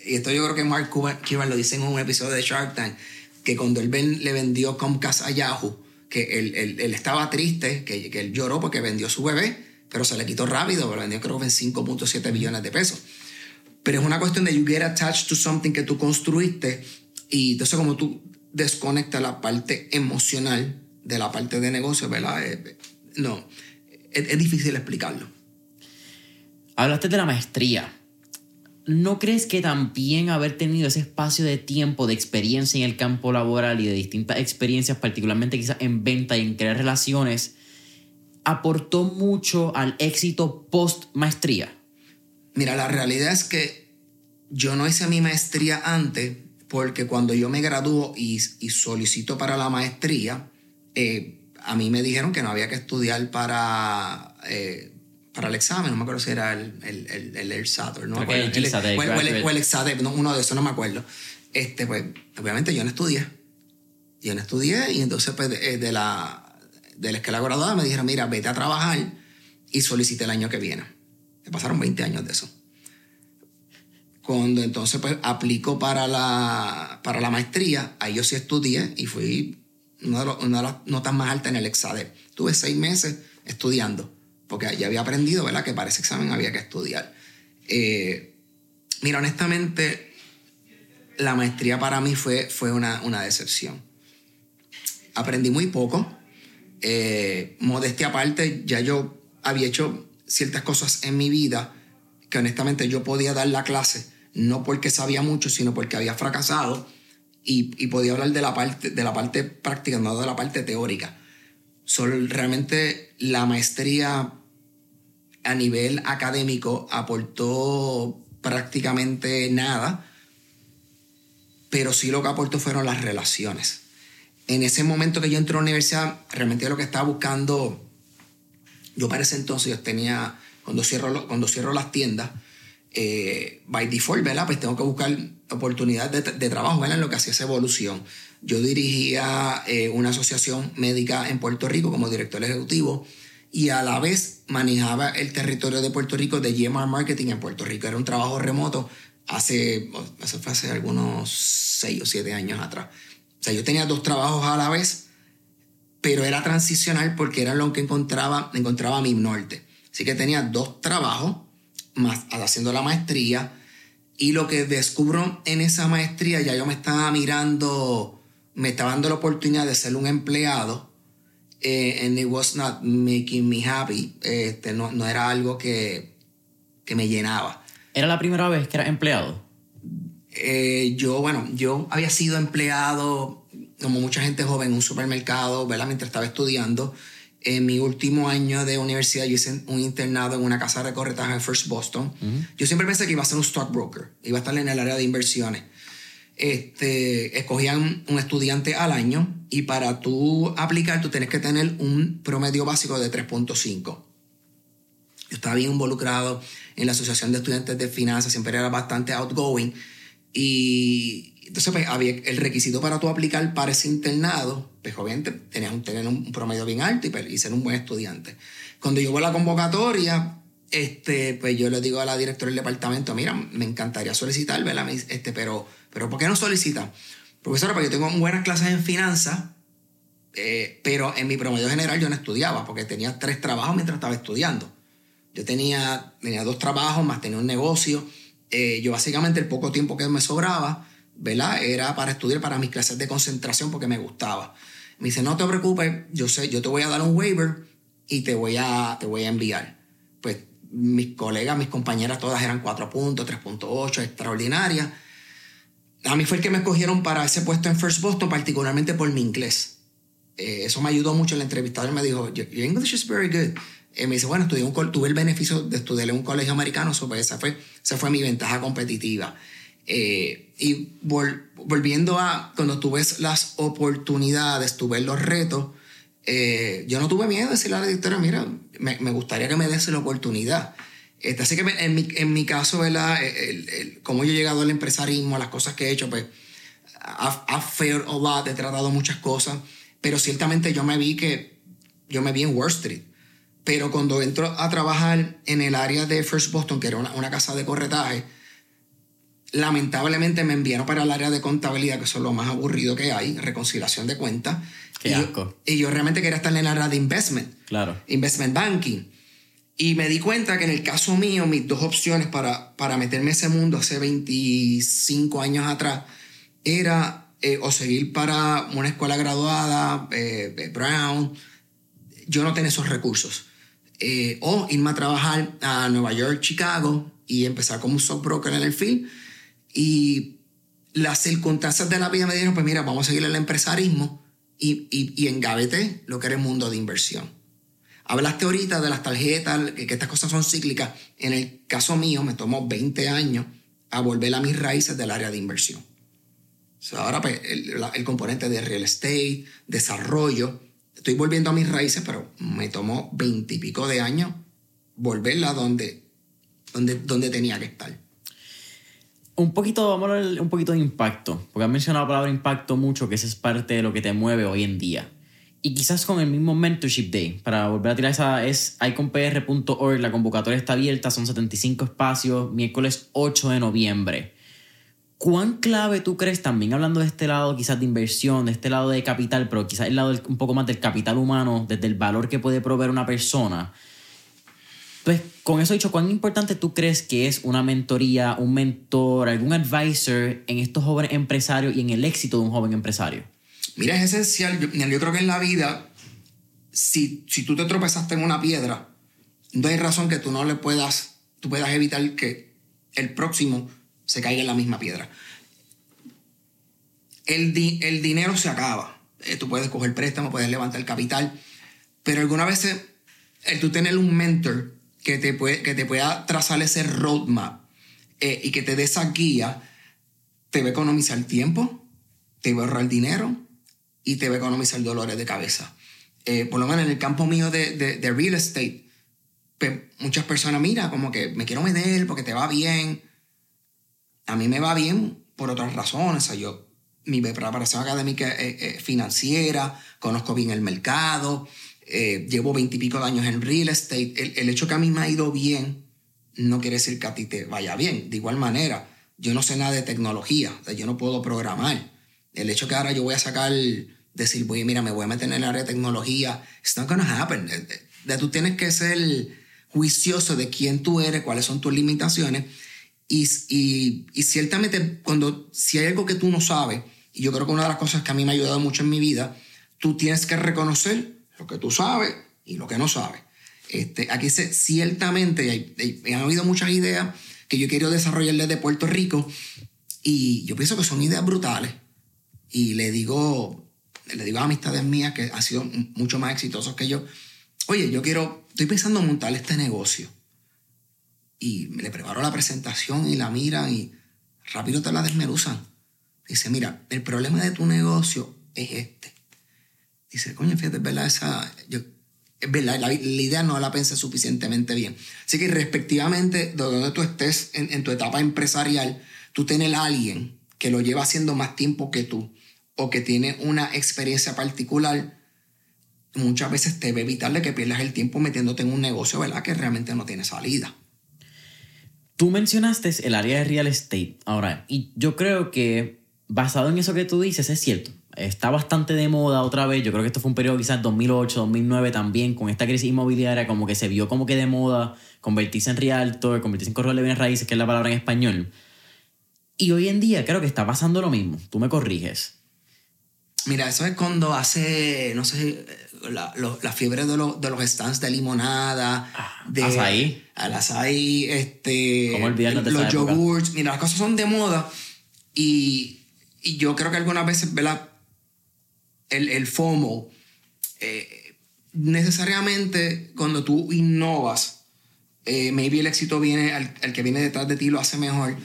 y esto yo creo que Mark Cuban lo dice en un episodio de Shark Tank, que cuando él le vendió Comcast a Yahoo, que él, él, estaba triste, que, que, él lloró porque vendió su bebé, pero se le quitó rápido, lo vendió creo que en 5.7 billones de pesos. Pero es una cuestión de you get attached to something que tú construiste y entonces como tú desconectas la parte emocional de la parte de negocio, ¿verdad? Eh, no, es, difícil explicarlo. Hablaste de la maestría. ¿No crees que también haber tenido ese espacio de tiempo, de experiencia en el campo laboral y de distintas experiencias, particularmente quizás en venta y en crear relaciones, aportó mucho al éxito post maestría? Mira, la realidad es que yo no hice mi maestría antes porque cuando yo me graduó y, y solicito para la maestría, eh, a mí me dijeron que no había que estudiar para, eh, para el examen, no me acuerdo si era el, el, el, el ERSAT o, no o, el, EXADEP, uno de esos, no me acuerdo. Este, pues, obviamente yo no estudié. Yo no estudié y entonces pues, de, de la, de la escuela graduada me dijeron, mira, vete a trabajar y solicite el año que viene. Me pasaron 20 años de eso. Cuando entonces pues aplico para la, para la maestría, ahí yo sí estudié y fui una de, las notas más altas en el EXADEP. Tuve seis meses estudiando, porque ya había aprendido, ¿verdad?, que para ese examen había que estudiar. Eh, mira, honestamente, la maestría para mí fue, fue una, una decepción. Aprendí muy poco. Eh, modestia aparte, ya yo había hecho ciertas cosas en mi vida que honestamente yo podía dar la clase, no porque sabía mucho, sino porque había fracasado y, podía hablar de la, parte, de la parte práctica, no de la parte teórica. Solo realmente la maestría a nivel académico aportó prácticamente nada, pero sí lo que aportó fueron las relaciones. En ese momento que yo entré a la universidad, realmente lo que estaba buscando, yo para ese entonces yo tenía, cuando cierro, cuando cierro las tiendas, eh, by default, ¿verdad? Pues tengo que buscar oportunidades de, trabajo, ¿verdad? En lo que hacía esa evolución. Yo dirigía eh, una asociación médica en Puerto Rico como director ejecutivo y a la vez manejaba el territorio de Puerto Rico de GMR Marketing en Puerto Rico. Era un trabajo remoto hace, eso fue hace algunos seis o siete años atrás. O sea, yo tenía dos trabajos a la vez, pero era transicional porque era lo que encontraba, encontraba mi norte. Así que tenía dos trabajos más haciendo la maestría. Y lo que descubro en esa maestría, ya yo me estaba mirando, me estaba dando la oportunidad de ser un empleado. Eh, and it was not making me happy. Este, no, no era algo que, que me llenaba. ¿Era la primera vez que era empleado? Eh, yo, bueno, yo había sido empleado, como mucha gente joven, en un supermercado, ¿verdad? Mientras estaba estudiando en mi último año de universidad yo hice un internado en una casa de corretaje en First Boston. Yo siempre pensé que iba a ser un stockbroker, iba a estar en el área de inversiones. Este, escogían un estudiante al año y para tú aplicar tú tienes que tener un promedio básico de 3.5. Yo estaba bien involucrado en la Asociación de Estudiantes de Finanzas, siempre era bastante outgoing y entonces, pues, había el requisito para tú aplicar para ese internado, pues obviamente tenías que tener un promedio bien alto pues, y, ser un buen estudiante. Cuando yo voy a la convocatoria, este, pues yo le digo a la directora del departamento, mira, me encantaría solicitar, ¿verdad? Este, pero, pero ¿por qué no solicita? Profesora, porque yo tengo buenas clases en finanzas, eh, pero en mi promedio general yo no estudiaba, porque tenía tres trabajos mientras estaba estudiando. Yo tenía, tenía dos trabajos, más tenía un negocio. Eh, yo básicamente el poco tiempo que me sobraba, ¿verdad? Era para estudiar para mis clases de concentración porque me gustaba. Me dice, no te preocupes, yo sé, yo te voy a dar un waiver y te voy a, te voy a enviar. Pues mis colegas, mis compañeras todas eran 4 puntos, 3.8, extraordinarias. A mí fue el que me escogieron para ese puesto en First Boston, particularmente por mi inglés. Eh, eso me ayudó mucho. El entrevistador me dijo, your English is very good. Eh, me dice, bueno, estudié un, tuve el beneficio de estudiar en un colegio americano, pues, esa, fue, esa fue mi ventaja competitiva. Eh, y volviendo a cuando tú ves las oportunidades, tú ves los retos, eh, yo no tuve miedo de decirle a la directora, mira, me, me, gustaría que me des la oportunidad. Este, así que en mi, en mi caso, ¿verdad? El, el, cómo yo he llegado al empresarismo, a las cosas que he hecho, pues, I've, failed a lot, he tratado muchas cosas, pero ciertamente yo me vi que, yo me vi en Wall Street. Pero cuando entro a trabajar en el área de First Boston, que era una, una casa de corretaje, lamentablemente me enviaron para el área de contabilidad, que es lo más aburrido que hay, reconciliación de cuentas. Qué y asco. Yo, y yo realmente quería estar en el área de investment. Claro. Investment banking. Y me di cuenta que en el caso mío, mis dos opciones para, para meterme en ese mundo hace 25 años atrás era eh, o seguir para una escuela graduada, eh, eh, Brown. Yo no tenía esos recursos. o irme a trabajar a Nueva York, Chicago y empezar como un stockbroker en el field y las circunstancias de la vida me dijeron, pues mira, vamos a seguir el empresarismo y, y, y lo que era el mundo de inversión. Hablaste ahorita de las tarjetas, que, estas cosas son cíclicas. En el caso mío me tomó 20 años a volver a mis raíces del área de inversión. ahora pues, el, componente de real estate, desarrollo, estoy volviendo a mis raíces, pero me tomó 20 y pico de años volverla donde, donde, donde tenía que estar. Un poquito, vamos a un poquito de impacto, porque has mencionado la palabra impacto mucho, que esa es parte de lo que te mueve hoy en día. Y quizás con el mismo Mentorship Day, para volver a tirar esa, es iconpr.org, la convocatoria está abierta, son 75 espacios, miércoles 8 de noviembre. ¿Cuán clave tú crees, también hablando de este lado quizás de inversión, de este lado de capital, pero quizás el lado un poco más del capital humano, desde el valor que puede proveer una persona? Pues con eso dicho, ¿cuán importante tú crees que es una mentoría, un mentor, algún advisor en estos jóvenes empresarios y en el éxito de un joven empresario? Mira, es esencial. Yo, yo creo que en la vida, si, si tú te tropezaste en una piedra, no hay razón que tú no le puedas, tú puedas evitar que el próximo se caiga en la misma piedra. El, el dinero se acaba. Eh, tú puedes coger préstamo, puedes levantar capital, pero algunas veces el tú tener un mentor que te, puede, que te pueda trazar ese roadmap eh, y que te dé esa guía, te va a economizar tiempo, te va a ahorrar dinero y te va a economizar dolores de cabeza. Eh, por lo menos en el campo mío de, de, real estate, pues, muchas personas, mira, como que me quiero meter porque te va bien. A mí me va bien por otras razones. O yo, mi preparación académica es financiera, conozco bien el mercado, eh, llevo veintipico de años en real estate, el, hecho que a mí me ha ido bien no quiere decir que a ti te vaya bien. De igual manera, yo no sé nada de tecnología, yo no puedo programar. El hecho que ahora yo voy a sacar, decir, voy, mira, me voy a meter en el área de tecnología, it's not gonna happen. De, tú tienes que ser juicioso de quién tú eres, cuáles son tus limitaciones. Y, y, y ciertamente, cuando, si hay algo que tú no sabes, y yo creo que una de las cosas que a mí me ha ayudado mucho en mi vida, tú tienes que reconocer lo que tú sabes y lo que no sabes. Este, aquí se, ciertamente hay, han habido muchas ideas que yo quiero desarrollar desde Puerto Rico y yo pienso que son ideas brutales. Y le digo, le digo a amistades mías que han sido mucho más exitosos que yo, oye, yo quiero, estoy pensando en montar este negocio. Y le preparo la presentación y la miran y rápido te la desmeruzan. Dice, mira, el problema de tu negocio es este dice, coño, fíjate, verdad, esa, yo, es verdad, la, idea no la pensé suficientemente bien. Así que respectivamente, de donde tú estés en, tu etapa empresarial, tú tienes a alguien que lo lleva haciendo más tiempo que tú o que tiene una experiencia particular, muchas veces te a evitarle que pierdas el tiempo metiéndote en un negocio, ¿verdad? Que realmente no tiene salida. Tú mencionaste el área de real estate ahora, y yo creo que basado en eso que tú dices, es cierto está bastante de moda otra vez. Yo creo que esto fue un periodo quizás 2008, 2009 también, con esta crisis inmobiliaria, como que se vio como que de moda convertirse en realtor, convertirse en corredor de bienes raíces, que es la palabra en español. Y hoy en día creo que está pasando lo mismo. Tú me corriges. Mira, eso es cuando hace, no sé, la, la fiebre de, de, los stands de limonada, ah, de azaí. Al azaí, este, ¿Cómo de los yogurts. Mira, las cosas son de moda y, y yo creo que algunas veces, ¿verdad? El, el FOMO, eh, necesariamente cuando tú innovas, eh, maybe el éxito viene, al, que viene detrás de ti lo hace mejor,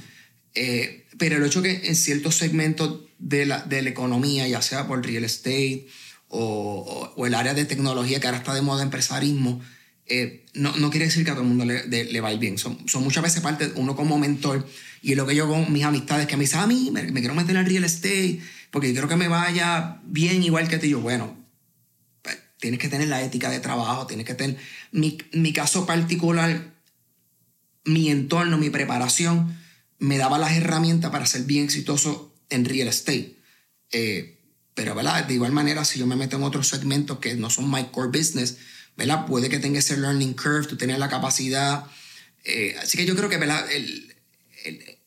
eh, pero el hecho que en ciertos segmentos de la, de la economía, ya sea por real estate o, o, el área de tecnología que ahora está de moda empresarismo, eh, no, no, quiere decir que a todo el mundo le, le va bien. Son, son, muchas veces parte uno como mentor y lo que yo con mis amistades que me dicen, a mí me, quiero meter el real estate porque quiero que me vaya bien igual que a ti. Yo, bueno, pues, tienes que tener la ética de trabajo, tienes que tener mi, mi caso particular, mi entorno, mi preparación me daba las herramientas para ser bien exitoso en real estate. Eh, pero, ¿verdad? De igual manera, si yo me meto en otros segmentos que no son my core business, ¿verdad? Puede que tenga ese learning curve, tú tienes la capacidad. Eh, así que yo creo que, ¿verdad? El,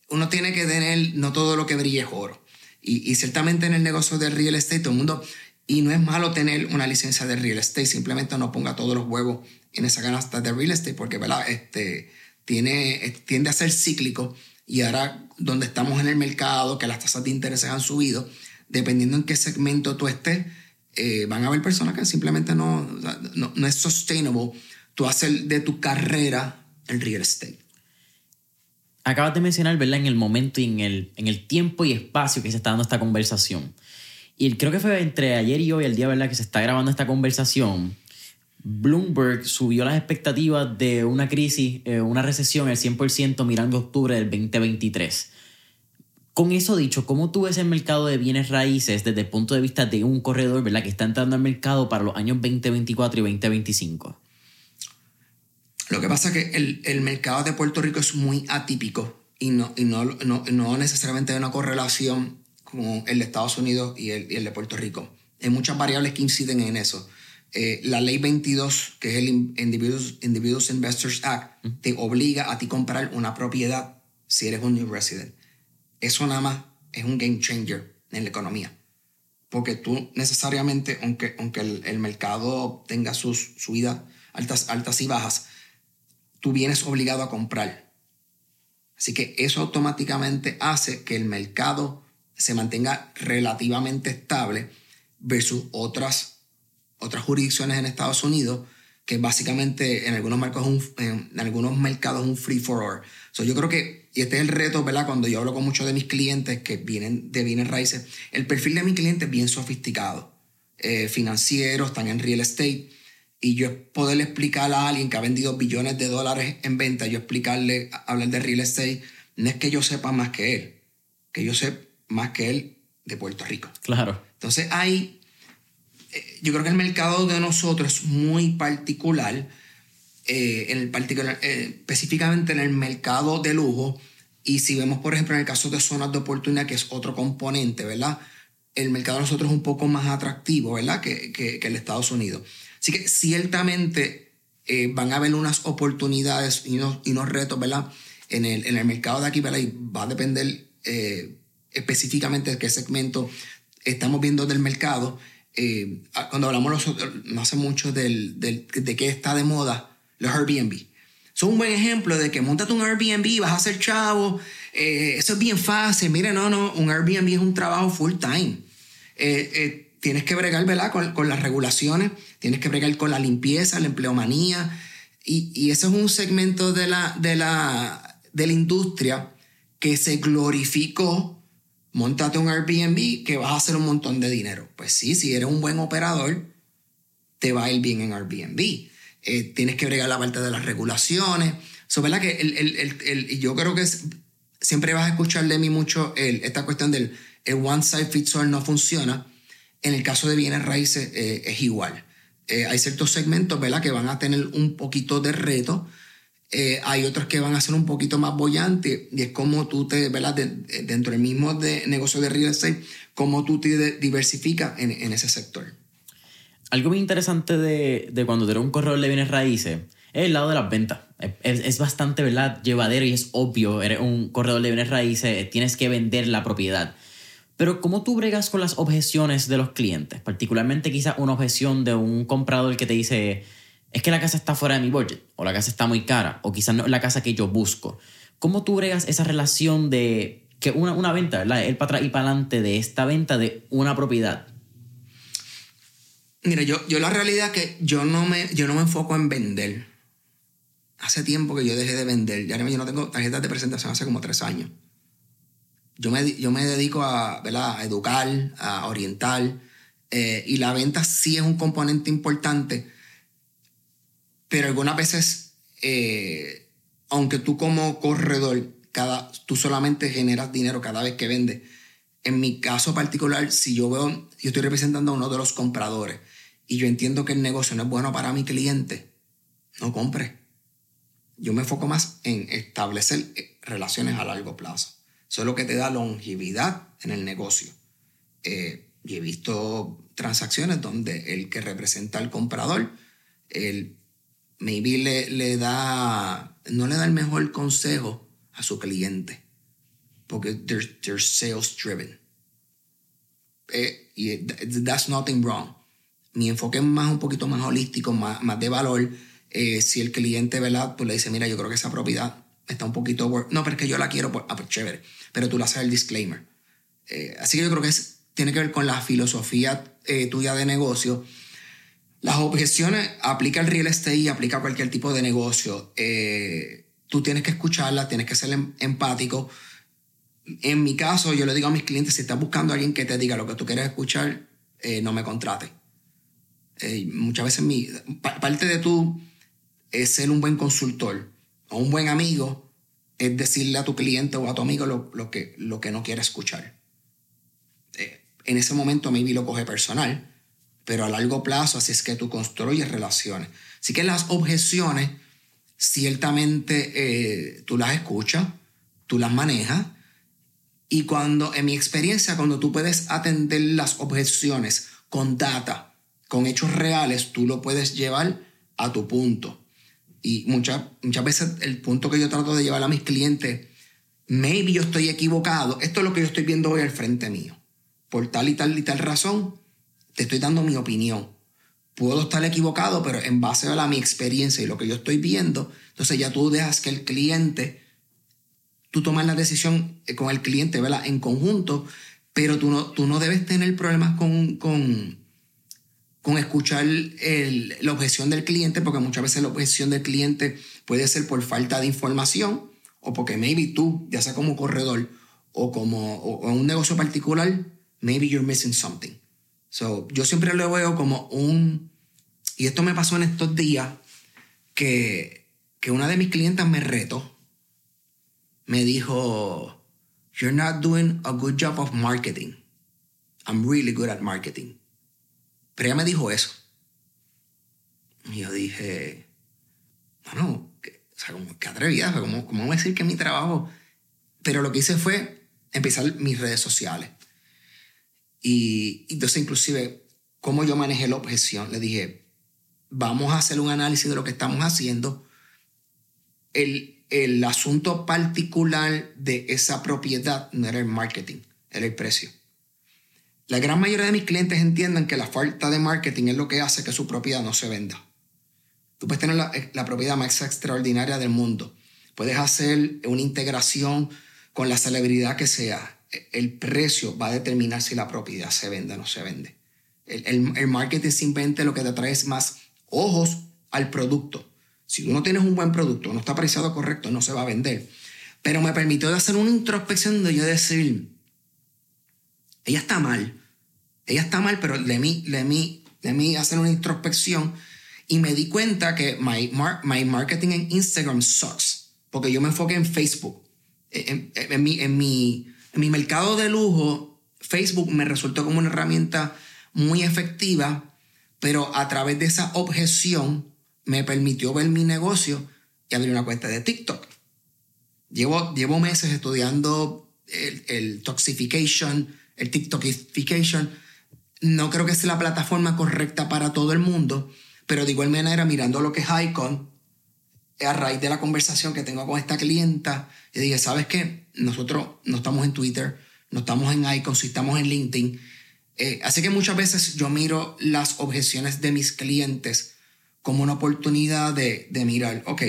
uno tiene que tener, no todo lo que brille es oro. Y, y, ciertamente en el negocio del real estate, todo el mundo, y no es malo tener una licencia de real estate, simplemente no ponga todos los huevos en esa canasta de real estate, porque, ¿verdad? Este, tiene, tiende a ser cíclico y ahora donde estamos en el mercado, que las tasas de interés han subido, dependiendo en qué segmento tú estés, eh, van a haber personas que simplemente no, no, no es sustainable tú hacer de tu carrera el real estate. Acabas de mencionar, ¿verdad? En el momento y en el, en el tiempo y espacio que se está dando esta conversación. Y creo que fue entre ayer y hoy, el día, ¿verdad? Que se está grabando esta conversación. Bloomberg subió las expectativas de una crisis, eh, una recesión al 100% mirando octubre del 2023. Con eso dicho, ¿cómo tú ves el mercado de bienes raíces desde el punto de vista de un corredor ¿verdad? que está entrando al mercado para los años 2024 y 2025? Lo que pasa es que el, el mercado de Puerto Rico es muy atípico y no, y no, no, no necesariamente hay una correlación como el de Estados Unidos y el, y el de Puerto Rico. Hay muchas variables que inciden en eso. Eh, la ley 22, que es el Individuals, Investors Act, te obliga a ti comprar una propiedad si eres un new resident. Eso nada más es un game changer en la economía. Porque tú necesariamente, aunque, aunque el, mercado tenga sus subidas altas, altas y bajas, tú vienes obligado a comprar. Así que eso automáticamente hace que el mercado se mantenga relativamente estable versus otras otras jurisdicciones en Estados Unidos, que básicamente en algunos, mercados un, en algunos mercados un free for all. So yo creo que, y este es el reto, ¿verdad? Cuando yo hablo con muchos de mis clientes que vienen de bienes raíces, el perfil de mi cliente es bien sofisticado. Eh, financieros, están en real estate. Y yo poder explicar a alguien que ha vendido billones de dólares en venta, yo explicarle, hablar de real estate, no es que yo sepa más que él, que yo sé más que él de Puerto Rico. Claro. Entonces hay yo creo que el mercado de nosotros es muy particular, eh, en el particular eh, específicamente en el mercado de lujo. Y si vemos, por ejemplo, en el caso de zonas de oportunidad, que es otro componente, ¿verdad? El mercado de nosotros es un poco más atractivo, ¿verdad? Que, que, el de Estados Unidos. Así que ciertamente eh, van a haber unas oportunidades y unos, y unos retos, ¿verdad? En el, en el, mercado de aquí, ¿verdad? Y va a depender específicamente de qué segmento estamos viendo del mercado eh, cuando hablamos no hace mucho del, del, de qué está de moda, los Airbnb. Son un buen ejemplo de que montate un Airbnb, vas a ser chavo, eh, eso es bien fácil. Mire, no, no, un Airbnb es un trabajo full time. Eh, tienes que bregar, ¿verdad? Con, con, las regulaciones, tienes que bregar con la limpieza, la empleomanía. Y, y eso es un segmento de la, de, la, de la industria que se glorificó montate un Airbnb que vas a hacer un montón de dinero. Pues sí, si eres un buen operador, te va a ir bien en Airbnb. Eh, tienes que bregar la parte de las regulaciones. So, ¿verdad? Que el, el, el, yo creo que siempre vas a escuchar de mí mucho esta cuestión del one size fits all no funciona. En el caso de bienes raíces eh, es igual. Eh, hay ciertos segmentos ¿verdad? que van a tener un poquito de reto eh, hay otros que van a ser un poquito más bollantes y es como tú te, ¿verdad? dentro del mismo de negocio de real estate, cómo tú te diversificas en, ese sector. Algo muy interesante de, de cuando tú eres un corredor de bienes raíces es el lado de las ventas. Es, es, bastante ¿verdad? llevadero y es obvio, eres un corredor de bienes raíces, tienes que vender la propiedad. Pero ¿cómo tú bregas con las objeciones de los clientes? Particularmente quizás una objeción de un comprador que te dice es que la casa está fuera de mi budget, o la casa está muy cara, o quizás no es la casa que yo busco. ¿Cómo tú bregas esa relación de que una, una venta. El para atrás y para adelante de esta venta de una propiedad? Mira, yo, yo la realidad es que yo no, me, yo no me enfoco en vender. Hace tiempo que yo dejé de vender. Ya yo no tengo tarjetas de presentación hace como tres años. Yo me, yo me dedico a, ¿verdad? a educar, a orientar. Eh, y la venta sí es un componente importante pero algunas veces, eh, aunque tú como corredor, cada, tú solamente generas dinero cada vez que vendes. En mi caso particular, si yo veo, yo estoy representando a uno de los compradores y yo entiendo que el negocio no es bueno para mi cliente, no compre. Yo me enfoco más en establecer eh, relaciones a largo plazo. Eso es lo que te da longevidad en el negocio. Eh, y he visto transacciones donde el que representa al comprador, el maybe le, le da, no le da el mejor consejo a su cliente, porque they're, they're sales driven. Eh, y that's nothing wrong. Mi enfoque es más un poquito más holístico, más, más de valor. Eh, si el cliente, ¿verdad? Pues le dice, mira, yo creo que esa propiedad está un poquito... No, pero es que yo la quiero, por... ah, pues chévere. Pero tú le haces el disclaimer. Eh, así que yo creo que tiene que ver con la filosofía tuya de negocio. Las objeciones aplica el real estate y aplica a cualquier tipo de negocio. Eh, tú tienes que escucharla, tienes que ser em, empático. En mi caso, yo le digo a mis clientes, si estás buscando a alguien que te diga lo que tú quieres escuchar, eh, no me contrate. Eh, muchas veces mi, parte de tú es ser un buen consultor o un buen amigo, es decirle a tu cliente o a tu amigo lo, que, lo que no quiere escuchar. Eh, en ese momento maybe lo coge personal, pero a largo plazo así es que tú construyes relaciones. Así que las objeciones ciertamente eh, tú las escuchas, tú las manejas, y cuando, en mi experiencia, cuando tú puedes atender las objeciones con data, con hechos reales, tú lo puedes llevar a tu punto. Y muchas, muchas veces el punto que yo trato de llevar a mis clientes, maybe yo estoy equivocado, esto es lo que yo estoy viendo hoy al frente mío. Por tal y tal y tal razón, te estoy dando mi opinión puedo estar equivocado, pero en base a la, mi experiencia y lo que yo estoy viendo, entonces ya tú dejas que el cliente, tú tomas la decisión eh, con el cliente, ¿verdad? En conjunto, pero tú no, tú no debes tener problemas con, con, con escuchar la objeción del cliente, porque muchas veces la objeción del cliente puede ser por falta de información o porque maybe tú, ya sea como corredor o como un negocio particular, maybe you're missing something. So, yo siempre lo veo como un... Y esto me pasó en estos días, que, que una de mis clientas me retó. Me dijo, You're not doing a good job of marketing. I'm really good at marketing. Pero ella me dijo eso. Y yo dije, bueno, o sea, como que atrevida, ¿cómo, ¿cómo decir que es mi trabajo? Pero lo que hice fue empezar mis redes sociales. Y, entonces inclusive, como yo manejé la objeción, le dije, vamos a hacer un análisis de lo que estamos haciendo. El, el asunto particular de esa propiedad no era el marketing, era el precio. La gran mayoría de mis clientes entienden que la falta de marketing es lo que hace que su propiedad no se venda. Tú puedes tener la, la propiedad más extraordinaria del mundo. Puedes hacer una integración con la celebridad que sea el precio va a determinar si la propiedad se vende o no se vende. El, marketing simplemente lo que te es más ojos al producto. Si tú no tienes un buen producto, no está apreciado correcto, no se va a vender. Pero me permitió hacer una introspección de yo decir, ella está mal, ella está mal, pero de mí, de mí, de mí hacer una introspección y me di cuenta que my, my marketing en Instagram sucks, porque yo me enfoqué en Facebook, en, en, mi, en mi en mi mercado de lujo, Facebook me resultó como una herramienta muy efectiva, pero a través de esa objeción me permitió ver mi negocio y abrir una cuenta de TikTok. Llevo, llevo meses estudiando el, el toxification, el TikTokification. No creo que sea la plataforma correcta para todo el mundo, pero de igual manera, mirando lo que es Icon, a raíz de la conversación que tengo con esta clienta, yo dije, ¿sabes qué? Nosotros no estamos en Twitter, no estamos en Icon, si estamos en LinkedIn. Eh, así que muchas veces yo miro las objeciones de mis clientes como una oportunidad de, de mirar, ok,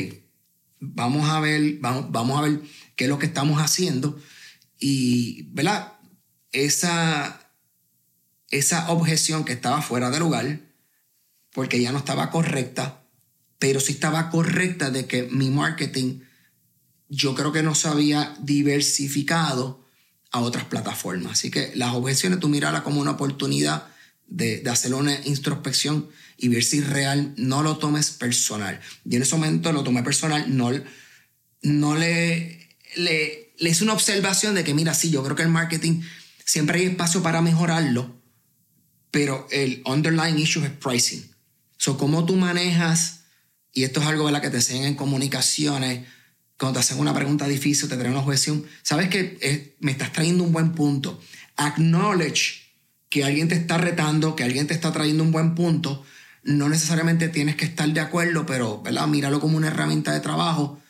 vamos a ver, vamos, vamos a ver qué es lo que estamos haciendo. Y, ¿verdad? Esa, esa objeción que estaba fuera de lugar, porque ya no estaba correcta, pero sí estaba correcta de que mi marketing yo creo que no se había diversificado a otras plataformas. Así que las objeciones tú mirarlas como una oportunidad de, de hacer una introspección y ver si real, no lo tomes personal. Yo en ese momento lo tomé personal, no, no le, le, le hice una observación de que, mira, sí, yo creo que el marketing siempre hay espacio para mejorarlo, pero el underlying issue es pricing. So, cómo tú manejas, y esto es algo la que te enseñan en comunicaciones, cuando te hacen una pregunta difícil, te traen una objeción, sabes que me estás trayendo un buen punto. Acknowledge que alguien te está retando, que alguien te está trayendo un buen punto. No necesariamente tienes que estar de acuerdo, pero ¿verdad? míralo como una herramienta de trabajo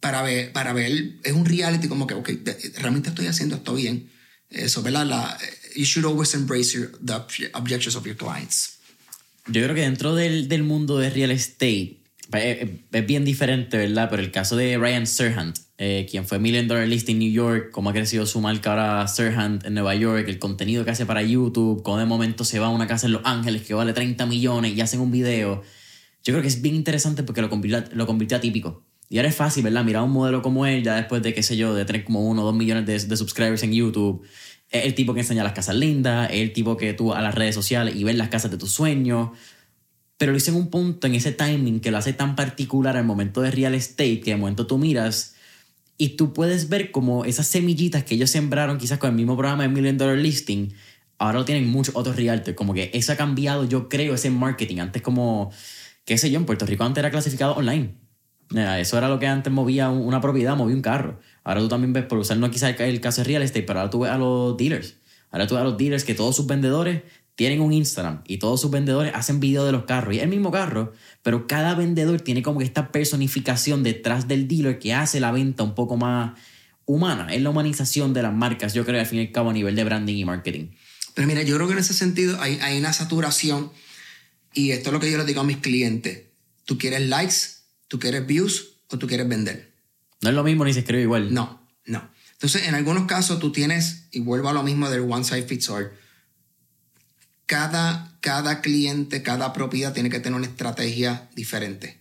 para ver, para ver, es un reality como que, ok, realmente estoy haciendo esto bien. Eso, ¿verdad? La, you should always embrace your, the objections of your clients. Yo creo que dentro del, del mundo de real estate, es, bien diferente, ¿verdad? Pero el caso de Ryan Serhant, eh, quien fue Million Dollar List en New York, cómo ha crecido su marca ahora Serhant en Nueva York, el contenido que hace para YouTube, cómo de momento se va a una casa en Los Ángeles que vale 30 millones y hacen un video. Yo creo que es bien interesante porque lo convirtió, lo convirtió a típico. Y ahora es fácil, ¿verdad? Mirar un modelo como él, ya después de, qué sé yo, de tener como uno o dos millones de, de subscribers en YouTube. Es el tipo que enseña las casas lindas, es el tipo que tú a las redes sociales y ves las casas de tus sueños pero lo hice en un punto, en ese timing, que lo hace tan particular al momento de real estate, que de momento tú miras y tú puedes ver como esas semillitas que ellos sembraron quizás con el mismo programa de Million Dollar Listing, ahora lo tienen muchos otros realtors, como que eso ha cambiado, yo creo, ese marketing. Antes como, qué sé yo, en Puerto Rico antes era clasificado online. Eso era lo que antes movía una propiedad, movía un carro. Ahora tú también ves, por usar no quizás el caso de real estate, pero ahora tú ves a los dealers. Ahora tú ves a los dealers que todos sus vendedores tienen un Instagram y todos sus vendedores hacen video de los carros y el mismo carro, pero cada vendedor tiene como que esta personificación detrás del dealer que hace la venta un poco más humana. Es la humanización de las marcas, yo creo, al fin y al cabo, a nivel de branding y marketing. Pero mira, yo creo que en ese sentido hay, hay una saturación y esto es lo que yo les digo a mis clientes. ¿Tú quieres likes? ¿Tú quieres views? ¿O tú quieres vender? No es lo mismo ni se escribe igual. No, no. Entonces, en algunos casos tú tienes, y vuelvo a lo mismo del one size fits all, cada, cada cliente, cada propiedad tiene que tener una estrategia diferente.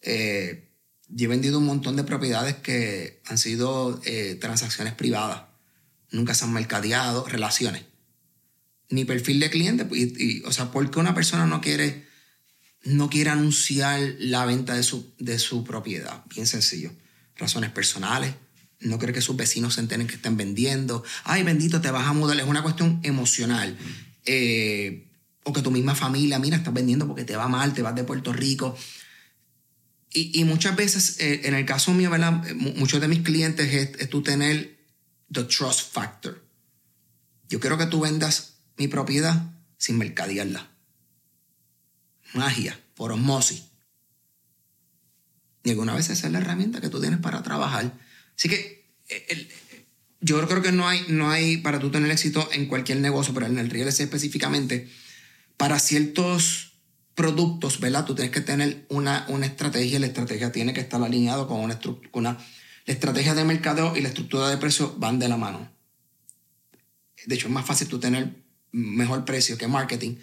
Eh, yo he vendido un montón de propiedades que han sido eh, transacciones privadas. Nunca se han mercadeado, relaciones. Ni perfil de cliente. Y, o sea, ¿por qué una persona no quiere, no quiere anunciar la venta de su, de su propiedad? Bien sencillo. Razones personales. No quiere que sus vecinos se enteren que estén vendiendo. Ay, bendito, te vas a mudar. Es una cuestión emocional. Eh, o que tu misma familia, mira, estás vendiendo porque te va mal, te vas de Puerto Rico. Y, muchas veces, eh, en el caso mío, ¿verdad? muchos de mis clientes es, tú tener the trust factor. Yo quiero que tú vendas mi propiedad sin mercadearla. Magia, por osmosis. Y alguna vez esa es la herramienta que tú tienes para trabajar. Así que eh, el, yo creo que no hay, no hay, para tú tener éxito en cualquier negocio, pero en el real estate específicamente, para ciertos productos, ¿verdad? Tú tienes que tener una, una estrategia y la estrategia tiene que estar alineado con una, una la estrategia de mercado y la estructura de precio van de la mano. De hecho, es más fácil tú tener mejor precio que marketing.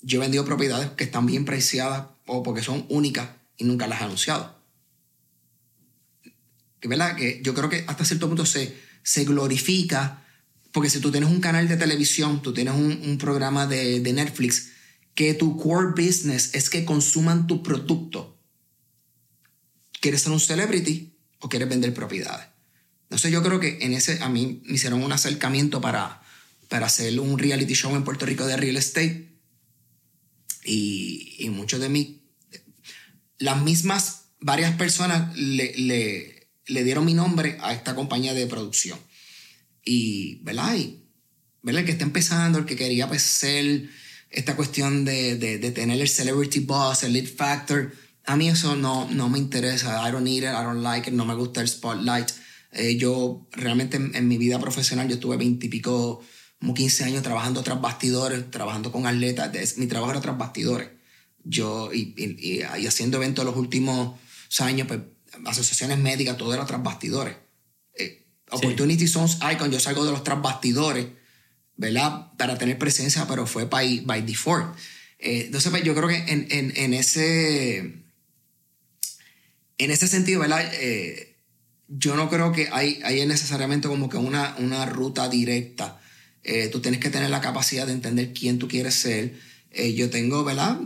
Yo he vendido propiedades que están bien preciadas o porque son únicas y nunca las he anunciado. ¿Verdad? Que yo creo que hasta cierto punto se, se glorifica, porque si tú tienes un canal de televisión, tú tienes un, programa de, Netflix, que tu core business es que consuman tu producto. ¿Quieres ser un celebrity o quieres vender propiedades? Entonces yo creo que en ese, a mí me hicieron un acercamiento para, para hacer un reality show en Puerto Rico de real estate. Y, y muchos de mí, las mismas, varias personas le, le le dieron mi nombre a esta compañía de producción. Y, ¿verdad? Y, ¿verdad? El que está empezando, el que quería pues ser esta cuestión de, de, tener el celebrity boss, el lead factor, a mí eso no, no me interesa. I don't need it, I don't like it, no me gusta el spotlight. Eh, yo realmente en, mi vida profesional, yo estuve veintipico, como 15 años trabajando tras bastidores, trabajando con atletas. Mi trabajo era tras bastidores. Yo, y, y, y haciendo eventos los últimos años, pues asociaciones médicas, todo era tras bastidores. Eh, Opportunity Zones Icon, yo salgo de los tras bastidores, ¿verdad? Para tener presencia, pero fue by, by default. Eh, entonces, pues, yo creo que en, en, en, ese, en ese sentido, ¿verdad? Eh, yo no creo que hay, hay necesariamente como que una, una ruta directa. Eh, tú tienes que tener la capacidad de entender quién tú quieres ser. Eh, yo tengo, ¿verdad?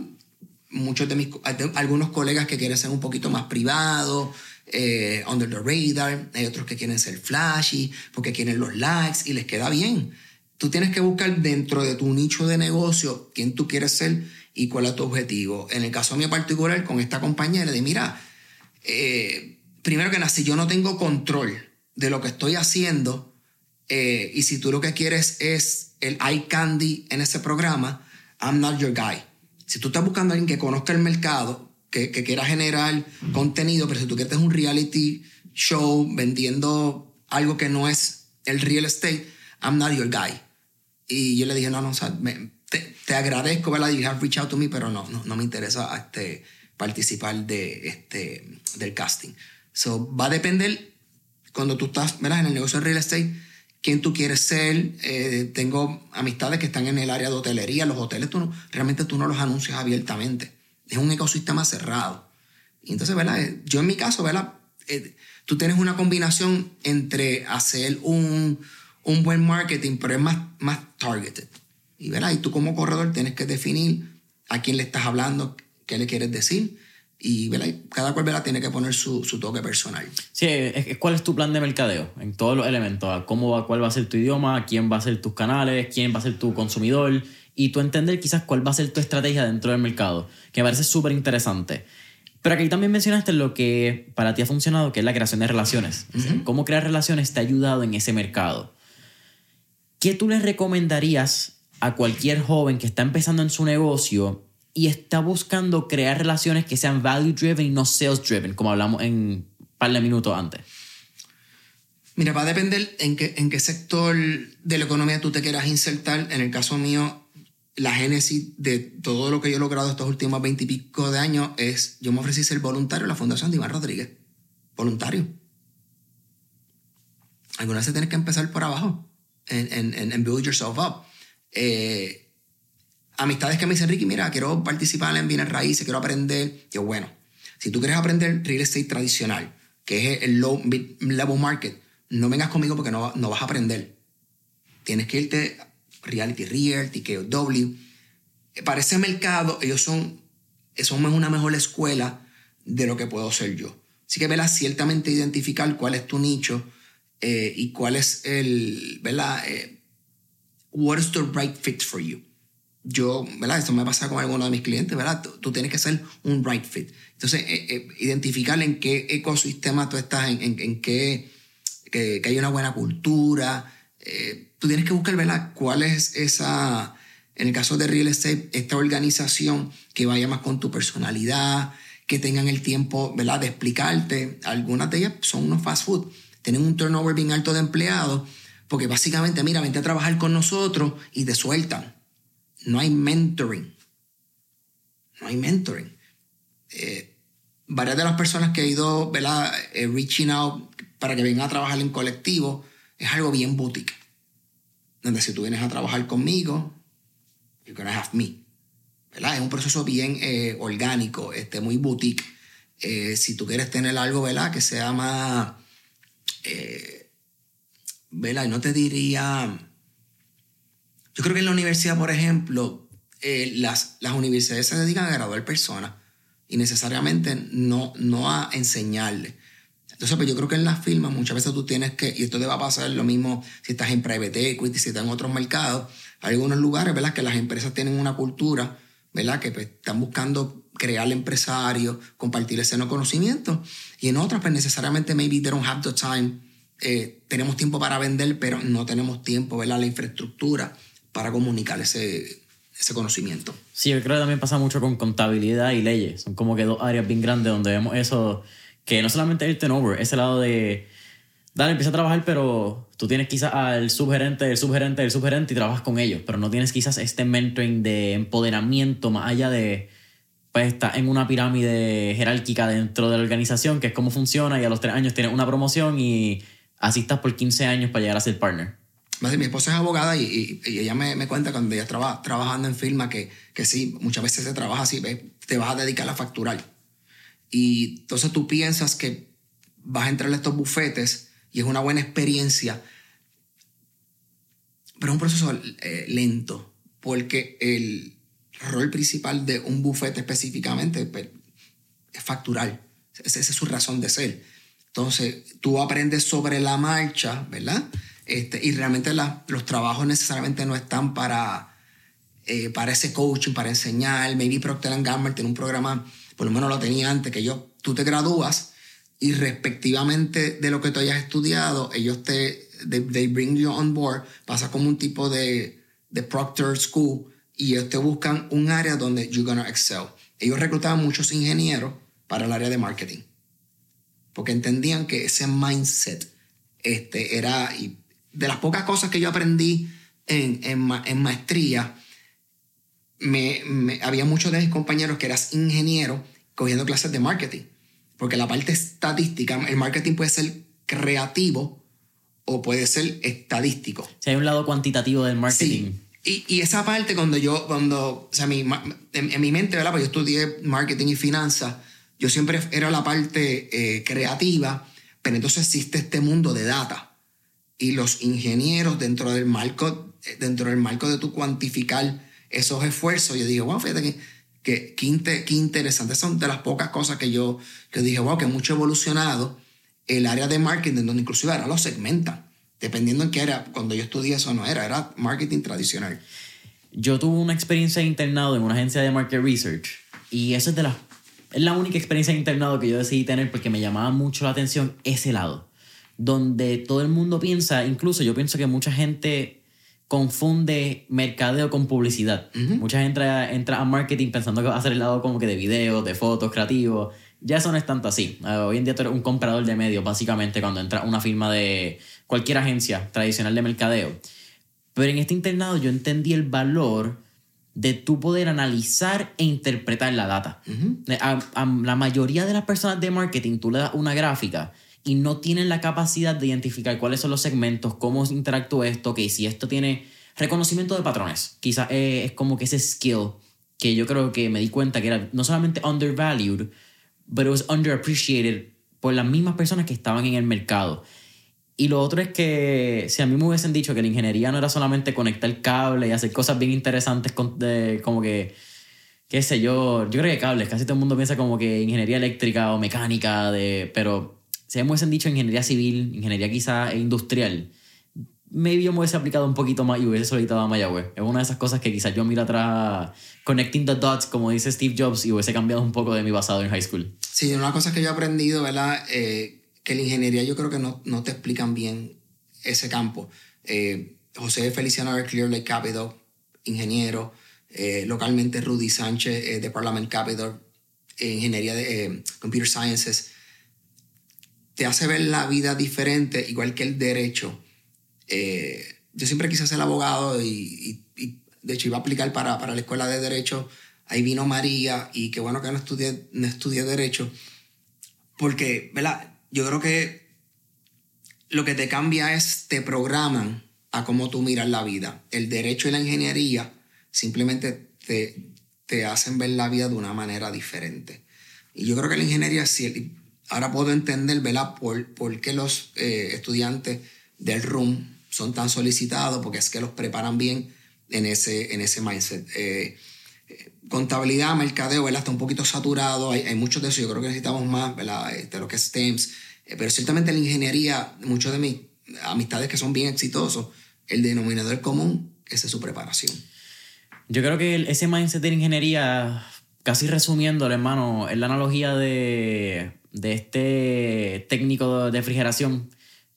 Muchos de mis, algunos colegas que quieren ser un poquito más privados, eh, under the radar. Hay otros que quieren ser flashy porque quieren los likes y les queda bien. Tú tienes que buscar dentro de tu nicho de negocio quién tú quieres ser y cuál es tu objetivo. En el caso mío particular, con esta compañía, le dije, mira, eh, primero que nada, si yo no tengo control de lo que estoy haciendo, eh, y si tú lo que quieres es el eye candy en ese programa, I'm not your guy. Si tú estás buscando a alguien que conozca el mercado, que, que quiera generar contenido, pero si tú quieres un reality show vendiendo algo que no es el real estate, I'm not your guy. Y yo le dije, no, no, o sea, te, te, agradezco, ¿verdad? You have reached out to me, pero no, no, no me interesa este, participar de, este, del casting. So, va a depender cuando tú estás ¿verdad? en el negocio de real estate, quién tú quieres ser. Eh, tengo amistades que están en el área de hotelería. Los hoteles tú no, realmente tú no los anuncias abiertamente. Es un ecosistema cerrado. Y entonces, ¿verdad? Eh, yo en mi caso, ¿verdad? Eh, tú tienes una combinación entre hacer un, un buen marketing, pero es más, más targeted. Y, ¿verdad? y tú como corredor tienes que definir a quién le estás hablando, qué le quieres decir. Y ¿verdad? cada cual ¿verdad? tiene que poner su, su toque personal. Sí, ¿cuál es tu plan de mercadeo en todos los elementos? ¿Cómo va, ¿Cuál va a ser tu idioma? ¿Quién va a ser tus canales? ¿Quién va a ser tu consumidor? Y tú entender quizás cuál va a ser tu estrategia dentro del mercado, que me parece súper interesante. Pero aquí también mencionaste lo que para ti ha funcionado, que es la creación de relaciones. Cómo crear relaciones te ha ayudado en ese mercado. ¿Qué tú le recomendarías a cualquier joven que está empezando en su negocio y está buscando crear relaciones que sean value driven y no sales driven, como hablamos en un par de minutos antes? Mira, va a depender en qué, en qué sector de la economía tú te quieras insertar. En el caso mío, la génesis de todo lo que yo he logrado estos últimos veintipico de años es, yo me ofrecí ser voluntario en la Fundación de Iván Rodríguez. Voluntario. Algunas veces tienes que empezar por abajo en, en, en build yourself up. Eh, amistades que me dicen, Ricky, mira, quiero participar en bienes raíces, quiero aprender. Yo, bueno, si tú quieres aprender real estate tradicional, que es el low level market, no vengas conmigo porque no, no vas a aprender. Tienes que irte Reality Realty, KOW. Para ese mercado, ellos son, son una mejor escuela de lo que puedo ser yo. Así que, ¿verdad? Ciertamente identificar cuál es tu nicho eh, y cuál es el, ¿verdad? Eh, what is the right fit for you? Yo, ¿verdad? Esto me pasa con alguno de mis clientes, ¿verdad? Tú, tienes que ser un right fit. Entonces, eh, eh, identificar en qué ecosistema tú estás, en, qué, que, que, hay una buena cultura. Eh, tú tienes que buscar, ¿verdad? ¿Cuál es esa, en el caso de real estate, esta organización que vaya más con tu personalidad, que tengan el tiempo, ¿verdad? De explicarte. Algunas de ellas son unos fast food. Tienen un turnover bien alto de empleados porque básicamente, mira, vente a trabajar con nosotros y te sueltan. No hay mentoring. No hay mentoring. Eh, varias de las personas que he ido, ¿verdad? Eh, reaching out para que vengan a trabajar en colectivo, es algo bien boutique. Donde si tú vienes a trabajar conmigo, you're gonna have me. ¿verdad? Es un proceso bien eh, orgánico, este, muy boutique. si tú quieres tener algo, ¿verdad? Que sea más ¿verdad? Y no te diría... Yo creo que en la universidad, por ejemplo, eh, las, las universidades se dedican a graduar personas y necesariamente no, no a enseñarle. Entonces, pues yo creo que en las firmas muchas veces tú tienes que, y esto te va a pasar lo mismo si estás en private equity, si estás en otros mercados, hay algunos lugares, ¿verdad? Que las empresas tienen una cultura, ¿verdad? Que pues, están buscando crear empresarios, compartir ese no conocimiento, y en otras, pues necesariamente maybe they don't have the time eh, tenemos tiempo para vender, pero no tenemos tiempo, ¿verdad? La infraestructura para comunicar ese, ese conocimiento. Sí, yo creo que también pasa mucho con contabilidad y leyes. Son como que dos áreas bien grandes donde vemos eso, que no solamente el turnover, ese lado de, dale, empieza a trabajar, pero tú tienes quizás al subgerente, el subgerente, el subgerente y trabajas con ellos, pero no tienes quizás este mentoring de empoderamiento más allá de, pues está en una pirámide jerárquica dentro de la organización, que es cómo funciona y a los tres años tienes una promoción y así estás por 15 años para llegar a ser partner. Mi esposa es abogada y, ella me, me, cuenta cuando ella estaba trabajando en firma que, que sí, muchas veces se trabaja así, te vas a dedicar a facturar. Y entonces tú piensas que vas a entrar a estos bufetes y es una buena experiencia. pero es un proceso eh, lento, porque el rol principal de un bufete específicamente pues, es facturar. Esa es su razón de ser. Entonces, tú aprendes sobre la marcha, ¿verdad? Este, y realmente los trabajos necesariamente no están para, eh, para ese coaching, para enseñar. Maybe Procter Gamble tiene un programa, por lo menos lo tenía antes, que yo, tú te gradúas y respectivamente de lo que tú hayas estudiado, ellos te, they, bring you on board, pasa como un tipo de, de Proctor School y ellos te buscan un área donde you're gonna excel. Ellos reclutaban muchos ingenieros para el área de marketing, porque entendían que ese mindset este, era, y de las pocas cosas que yo aprendí en, en, maestría, me, había muchos de mis compañeros que eras ingeniero cogiendo clases de marketing, porque la parte estadística, el marketing puede ser creativo o puede ser estadístico. Si hay un lado cuantitativo del marketing. Y, y, esa parte cuando yo, cuando, o sea, mi, en, mi mente, ¿verdad? Pues yo estudié marketing y finanzas, yo siempre era la parte eh, creativa, pero entonces existe este mundo de data. Y los ingenieros dentro del marco, dentro del marco de tu cuantificar esos esfuerzos, yo digo, wow, fíjate que, que, qué, interesante. Son de las pocas cosas que yo que dije, wow, que mucho evolucionado el área de marketing, donde inclusive ahora lo segmentan dependiendo en qué era, cuando yo estudié eso no era, era marketing tradicional. Yo tuve una experiencia de internado en una agencia de market research y eso es de la es la única experiencia de internado que yo decidí tener porque me llamaba mucho la atención ese lado, donde todo el mundo piensa, incluso yo pienso que mucha gente confunde mercadeo con publicidad. Mucha gente entra, entra, a marketing pensando que va a ser el lado como que de videos, de fotos, creativos. Ya eso no es tanto así. Uh, hoy en día tú eres un comprador de medios, básicamente, cuando entra una firma de cualquier agencia tradicional de mercadeo. Pero en este internado yo entendí el valor de tú poder analizar e interpretar la data. a, la mayoría de las personas de marketing tú le das una gráfica y no tienen la capacidad de identificar cuáles son los segmentos, cómo interactúa esto, que si esto tiene reconocimiento de patrones. Quizás es como que ese skill que yo creo que me di cuenta que era no solamente undervalued, pero was underappreciated por las mismas personas que estaban en el mercado. Y lo otro es que si a mí me hubiesen dicho que la ingeniería no era solamente conectar cable y hacer cosas bien interesantes como que, qué sé yo, yo creo que cables, casi todo el mundo piensa como que ingeniería eléctrica o mecánica, de, pero mí me dicho ingeniería civil, ingeniería quizá industrial, maybe yo me hubiese aplicado un poquito más y hubiese solicitado a Mayagüez. Es una de esas cosas que quizás yo miro atrás, connecting the dots, como dice Steve Jobs, y hubiese cambiado un poco de mi pasado en high school. Sí, una cosa que yo he aprendido, ¿verdad? Eh, que la ingeniería yo creo que no, no te explican bien ese campo. Eh, José Feliciano de Clear Lake Capital, ingeniero, eh, localmente Rudy Sánchez de Parliament Capital, ingeniería de Computer Sciences, te hace ver la vida diferente, igual que el derecho eh, yo siempre quise ser abogado y, de hecho iba a aplicar para, para, la escuela de derecho. Ahí vino María y qué bueno que no estudié, no estudié derecho. Porque, ¿verdad? Yo creo que lo que te cambia es, te programan a cómo tú miras la vida. El derecho y la ingeniería simplemente te, te hacen ver la vida de una manera diferente. Y yo creo que la ingeniería, sí, ahora puedo entender, ¿verdad? Por, por qué los eh, estudiantes del RUM son tan solicitados porque es que los preparan bien en ese, en ese mindset. Eh, contabilidad, mercadeo, ¿verdad? Está un poquito saturado, hay, hay, muchos de eso, yo creo que necesitamos más, ¿verdad? De lo que es STEMS, eh, pero ciertamente la ingeniería, muchos de mis amistades que son bien exitosos, el denominador común es su preparación. Yo creo que ese mindset de ingeniería, casi resumiendo, hermano, es la analogía de, de este técnico de refrigeración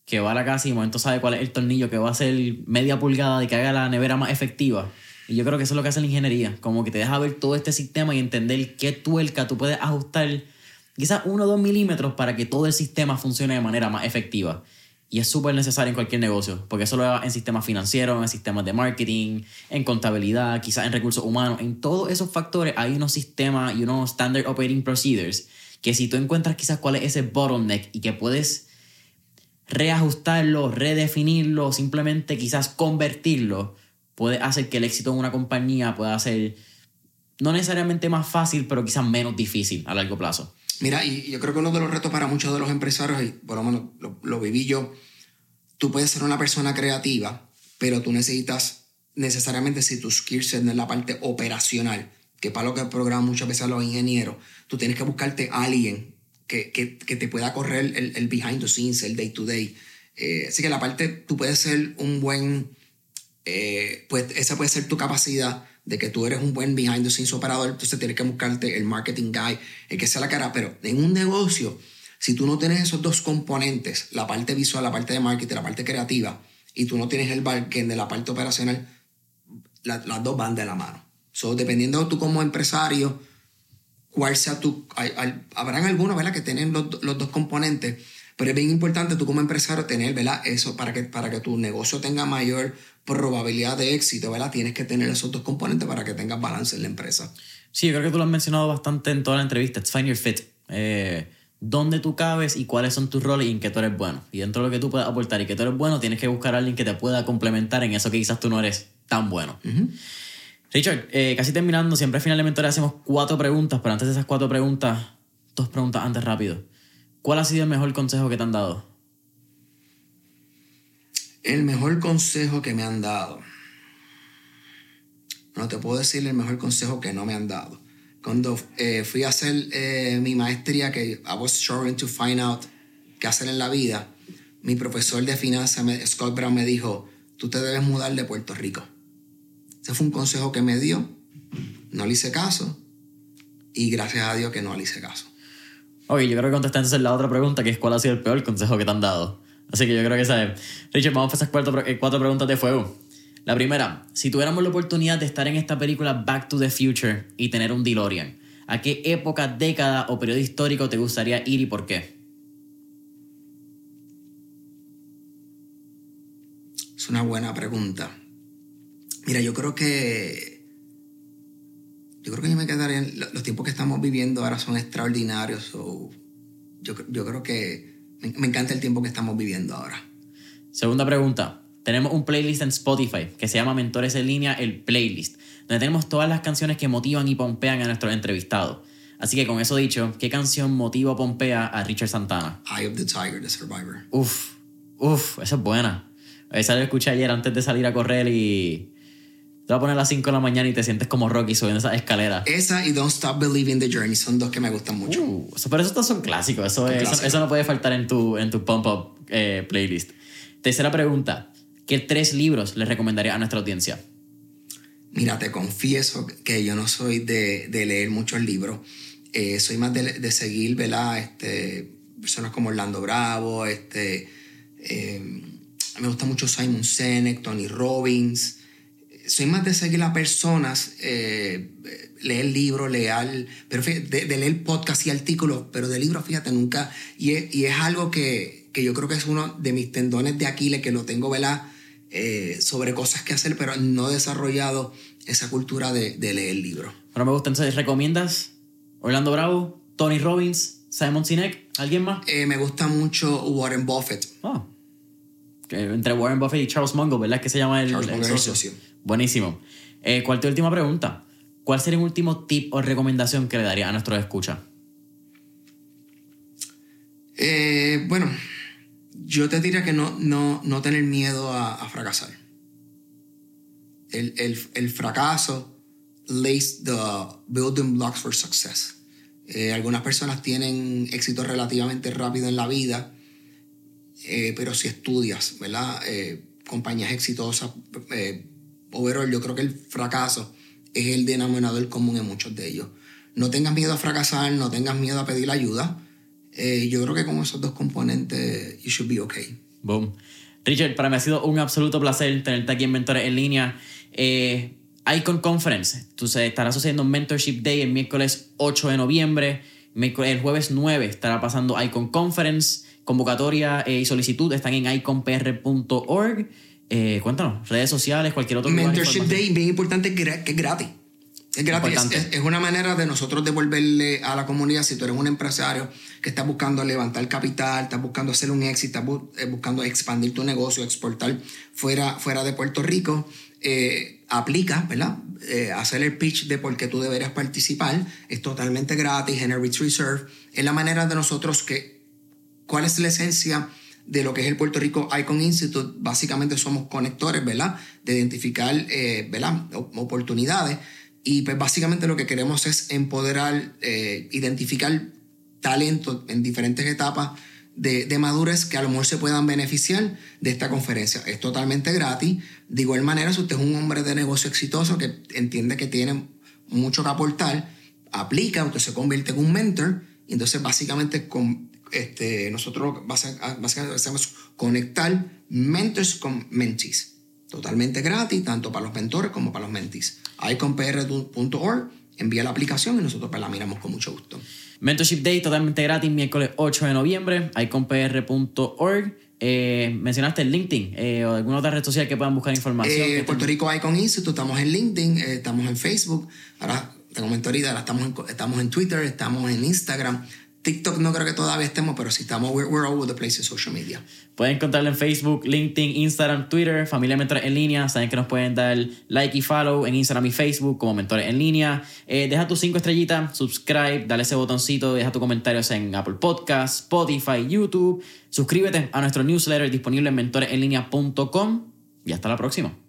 que va a la casa y de momento sabe cuál es el tornillo que va a ser media pulgada y que haga la nevera más efectiva. Y yo creo que eso es lo que hace la ingeniería, como que te deja ver todo este sistema y entender qué tuerca tú puedes ajustar, quizás uno o dos milímetros para que todo el sistema funcione de manera más efectiva. Y es súper necesario en cualquier negocio, porque eso lo va en sistemas financieros, en sistemas de marketing, en contabilidad, quizás en recursos humanos, en todos esos factores hay unos sistemas y unos standard operating procedures que si tú encuentras quizás cuál es ese bottleneck y que puedes reajustarlo, redefinirlo, simplemente quizás convertirlo, puede hacer que el éxito en una compañía pueda ser no necesariamente más fácil, pero quizás menos difícil a largo plazo. Mira, y yo creo que uno de los retos para muchos de los empresarios, y por lo menos lo, viví yo, tú puedes ser una persona creativa, pero tú necesitas necesariamente si tus skills en la parte operacional, que para lo que programan muchas veces los ingenieros, tú tienes que buscarte a alguien que, que, que, te pueda correr el, behind the scenes, el day to day. Eh, así que la parte, tú puedes ser un buen, eh, pues esa puede ser tu capacidad de que tú eres un buen behind the scenes operador, entonces tienes que buscarte el marketing guy, el que sea la cara, pero en un negocio, si tú no tienes esos dos componentes, la parte visual, la parte de marketing, la parte creativa, y tú no tienes el backend de la parte operacional, las dos van de la mano. So, dependiendo de tú como empresario, cuál sea tu... habrán algunos, ¿verdad?, que tienen los, los, dos componentes, pero es bien importante tú como empresario tener, ¿verdad?, eso para que, para que tu negocio tenga mayor probabilidad de éxito, ¿verdad? Tienes que tener esos dos componentes para que tengas balance en la empresa. Sí, yo creo que tú lo has mencionado bastante en toda la entrevista. It's find your fit. Eh, dónde tú cabes y cuáles son tus roles y en qué tú eres bueno. Y dentro de lo que tú puedes aportar y que tú eres bueno, tienes que buscar a alguien que te pueda complementar en eso que quizás tú no eres tan bueno. Richard, eh, casi terminando, siempre al final de mentoría hacemos cuatro preguntas, pero antes de esas cuatro preguntas, dos preguntas antes rápido. ¿Cuál ha sido el mejor consejo que te han dado? El mejor consejo que me han dado. No te puedo decir el mejor consejo que no me han dado. Cuando eh, fui a hacer eh, mi maestría, que I was trying to find out qué hacer en la vida, mi profesor de finanzas, Scott Brown, me dijo, tú te debes mudar de Puerto Rico. Ese fue un consejo que me dio. No le hice caso. Y gracias a Dios que no le hice caso. Ok, yo creo que contestaste la otra pregunta, que es cuál ha sido el peor consejo que te han dado. Así que yo creo que esa Richard, vamos a esas cuatro, eh, cuatro preguntas de fuego. La primera, si tuviéramos la oportunidad de estar en esta película Back to the Future y tener un DeLorean, ¿a qué época, década o periodo histórico te gustaría ir y por qué? Es una buena pregunta. Mira, yo creo que. Yo creo que yo me quedaría. En, los tiempos que estamos viviendo ahora son extraordinarios. yo, yo creo que me, encanta el tiempo que estamos viviendo ahora. Segunda pregunta. Tenemos un playlist en Spotify que se llama Mentores en línea, el playlist, donde tenemos todas las canciones que motivan y pompean a nuestros entrevistados. Así que con eso dicho, ¿qué canción motiva o pompea a Richard Santana? Eye of the Tiger, The Survivor. Uf, uf, esa es buena. Esa la escuché ayer antes de salir a correr y te vas a poner a las 5 de la mañana y te sientes como Rocky subiendo esa escalera. Esa y Don't Stop Believing the Journey son dos que me gustan mucho. Uh, pero esos son clásicos. Eso, eso, no puede faltar en tu, en tu Pump Up eh, playlist. Tercera pregunta. ¿Qué tres libros le recomendaría a nuestra audiencia? Mira, te confieso que yo no soy de, de leer muchos libros. Eh, soy más de, de, seguir, ¿verdad? Este, personas como Orlando Bravo. Este, eh, me gusta mucho Simon Sinek, Tony Robbins soy más de seguir a personas, eh, leer libros, leer, pero de, leer podcast y artículos, pero de libros, fíjate, nunca. Y es, y es algo que, que, yo creo que es uno de mis tendones de Aquiles, que lo tengo, ¿verdad? Eh, sobre cosas que hacer, pero no he desarrollado esa cultura de, de leer libros. Pero me gusta, entonces, ¿recomiendas Orlando Bravo, Tony Robbins, Simon Sinek? ¿Alguien más? Eh, me gusta mucho Warren Buffett. Oh. Entre Warren Buffett y Charles Munger, ¿verdad? Que se llama el, Charles el socio. Buenísimo. Eh, ¿Cuál última pregunta? ¿Cuál sería un último tip o recomendación que le daría a nuestros escuchas? Eh, bueno, yo te diría que no, no, no tener miedo a, fracasar. El, el, el, fracaso lays the building blocks for success. Eh, algunas personas tienen éxito relativamente rápido en la vida, pero si estudias, ¿verdad? compañías exitosas, overall, yo creo que el fracaso es el denominador común en muchos de ellos. No tengas miedo a fracasar, no tengas miedo a pedir ayuda. Eh, yo creo que con esos dos componentes, you should be okay. Boom. Richard, para mí ha sido un absoluto placer tenerte aquí en Mentores en línea. Eh, Icon Conference, tú se estará sucediendo Mentorship Day el miércoles 8 de noviembre. El jueves 9 estará pasando Icon Conference. Convocatoria eh, y solicitud están en iconpr.org. Eh, cuéntanos, redes sociales, cualquier otro Mentorship Day, bien importante, que es gratis. Es gratis. Es, una manera de nosotros devolverle a la comunidad, si tú eres un empresario que está buscando levantar capital, estás buscando hacer un éxito, estás eh, buscando expandir tu negocio, exportar fuera, fuera de Puerto Rico, eh, aplica, ¿verdad? hacer el pitch de por qué tú deberías participar. Es totalmente gratis, en Rich Reserve. Es la manera de nosotros que, ¿cuál es la esencia de lo que es el Puerto Rico Icon Institute. Básicamente somos conectores, ¿verdad? De identificar, eh, ¿verdad? Oportunidades. Y pues básicamente lo que queremos es empoderar, eh, identificar talentos en diferentes etapas de, de, madurez que a lo mejor se puedan beneficiar de esta conferencia. Es totalmente gratis. De igual manera, si usted es un hombre de negocio exitoso que entiende que tiene mucho que aportar, aplica, usted se convierte en un mentor y entonces básicamente con, este, nosotros básicamente hacemos conectar mentors con mentees. Totalmente gratis, tanto para los mentores como para los mentees. iconpr.org, envía la aplicación y nosotros pues, la miramos con mucho gusto. Mentorship Day totalmente gratis, miércoles 8 de noviembre, iconpr.org. Eh, mencionaste el LinkedIn eh, o alguna otra red social que puedan buscar información. Eh, Puerto Rico Icon Institute, estamos en LinkedIn, eh, estamos en Facebook. Ahora, te comento ahorita, estamos en, estamos en Twitter, estamos en Instagram. TikTok no creo que todavía estemos, pero sí estamos, we're, all over the place in social media. Pueden encontrarlo en Facebook, LinkedIn, Instagram, Twitter, Familia Mentores en Línea. Saben que nos pueden dar like y follow en Instagram y Facebook como Mentores en Línea. Eh, deja tus cinco estrellitas, subscribe, dale ese botoncito, deja tus comentarios en Apple Podcasts, Spotify, YouTube. Suscríbete a nuestro newsletter disponible en mentoresenlinea.com y hasta la próxima.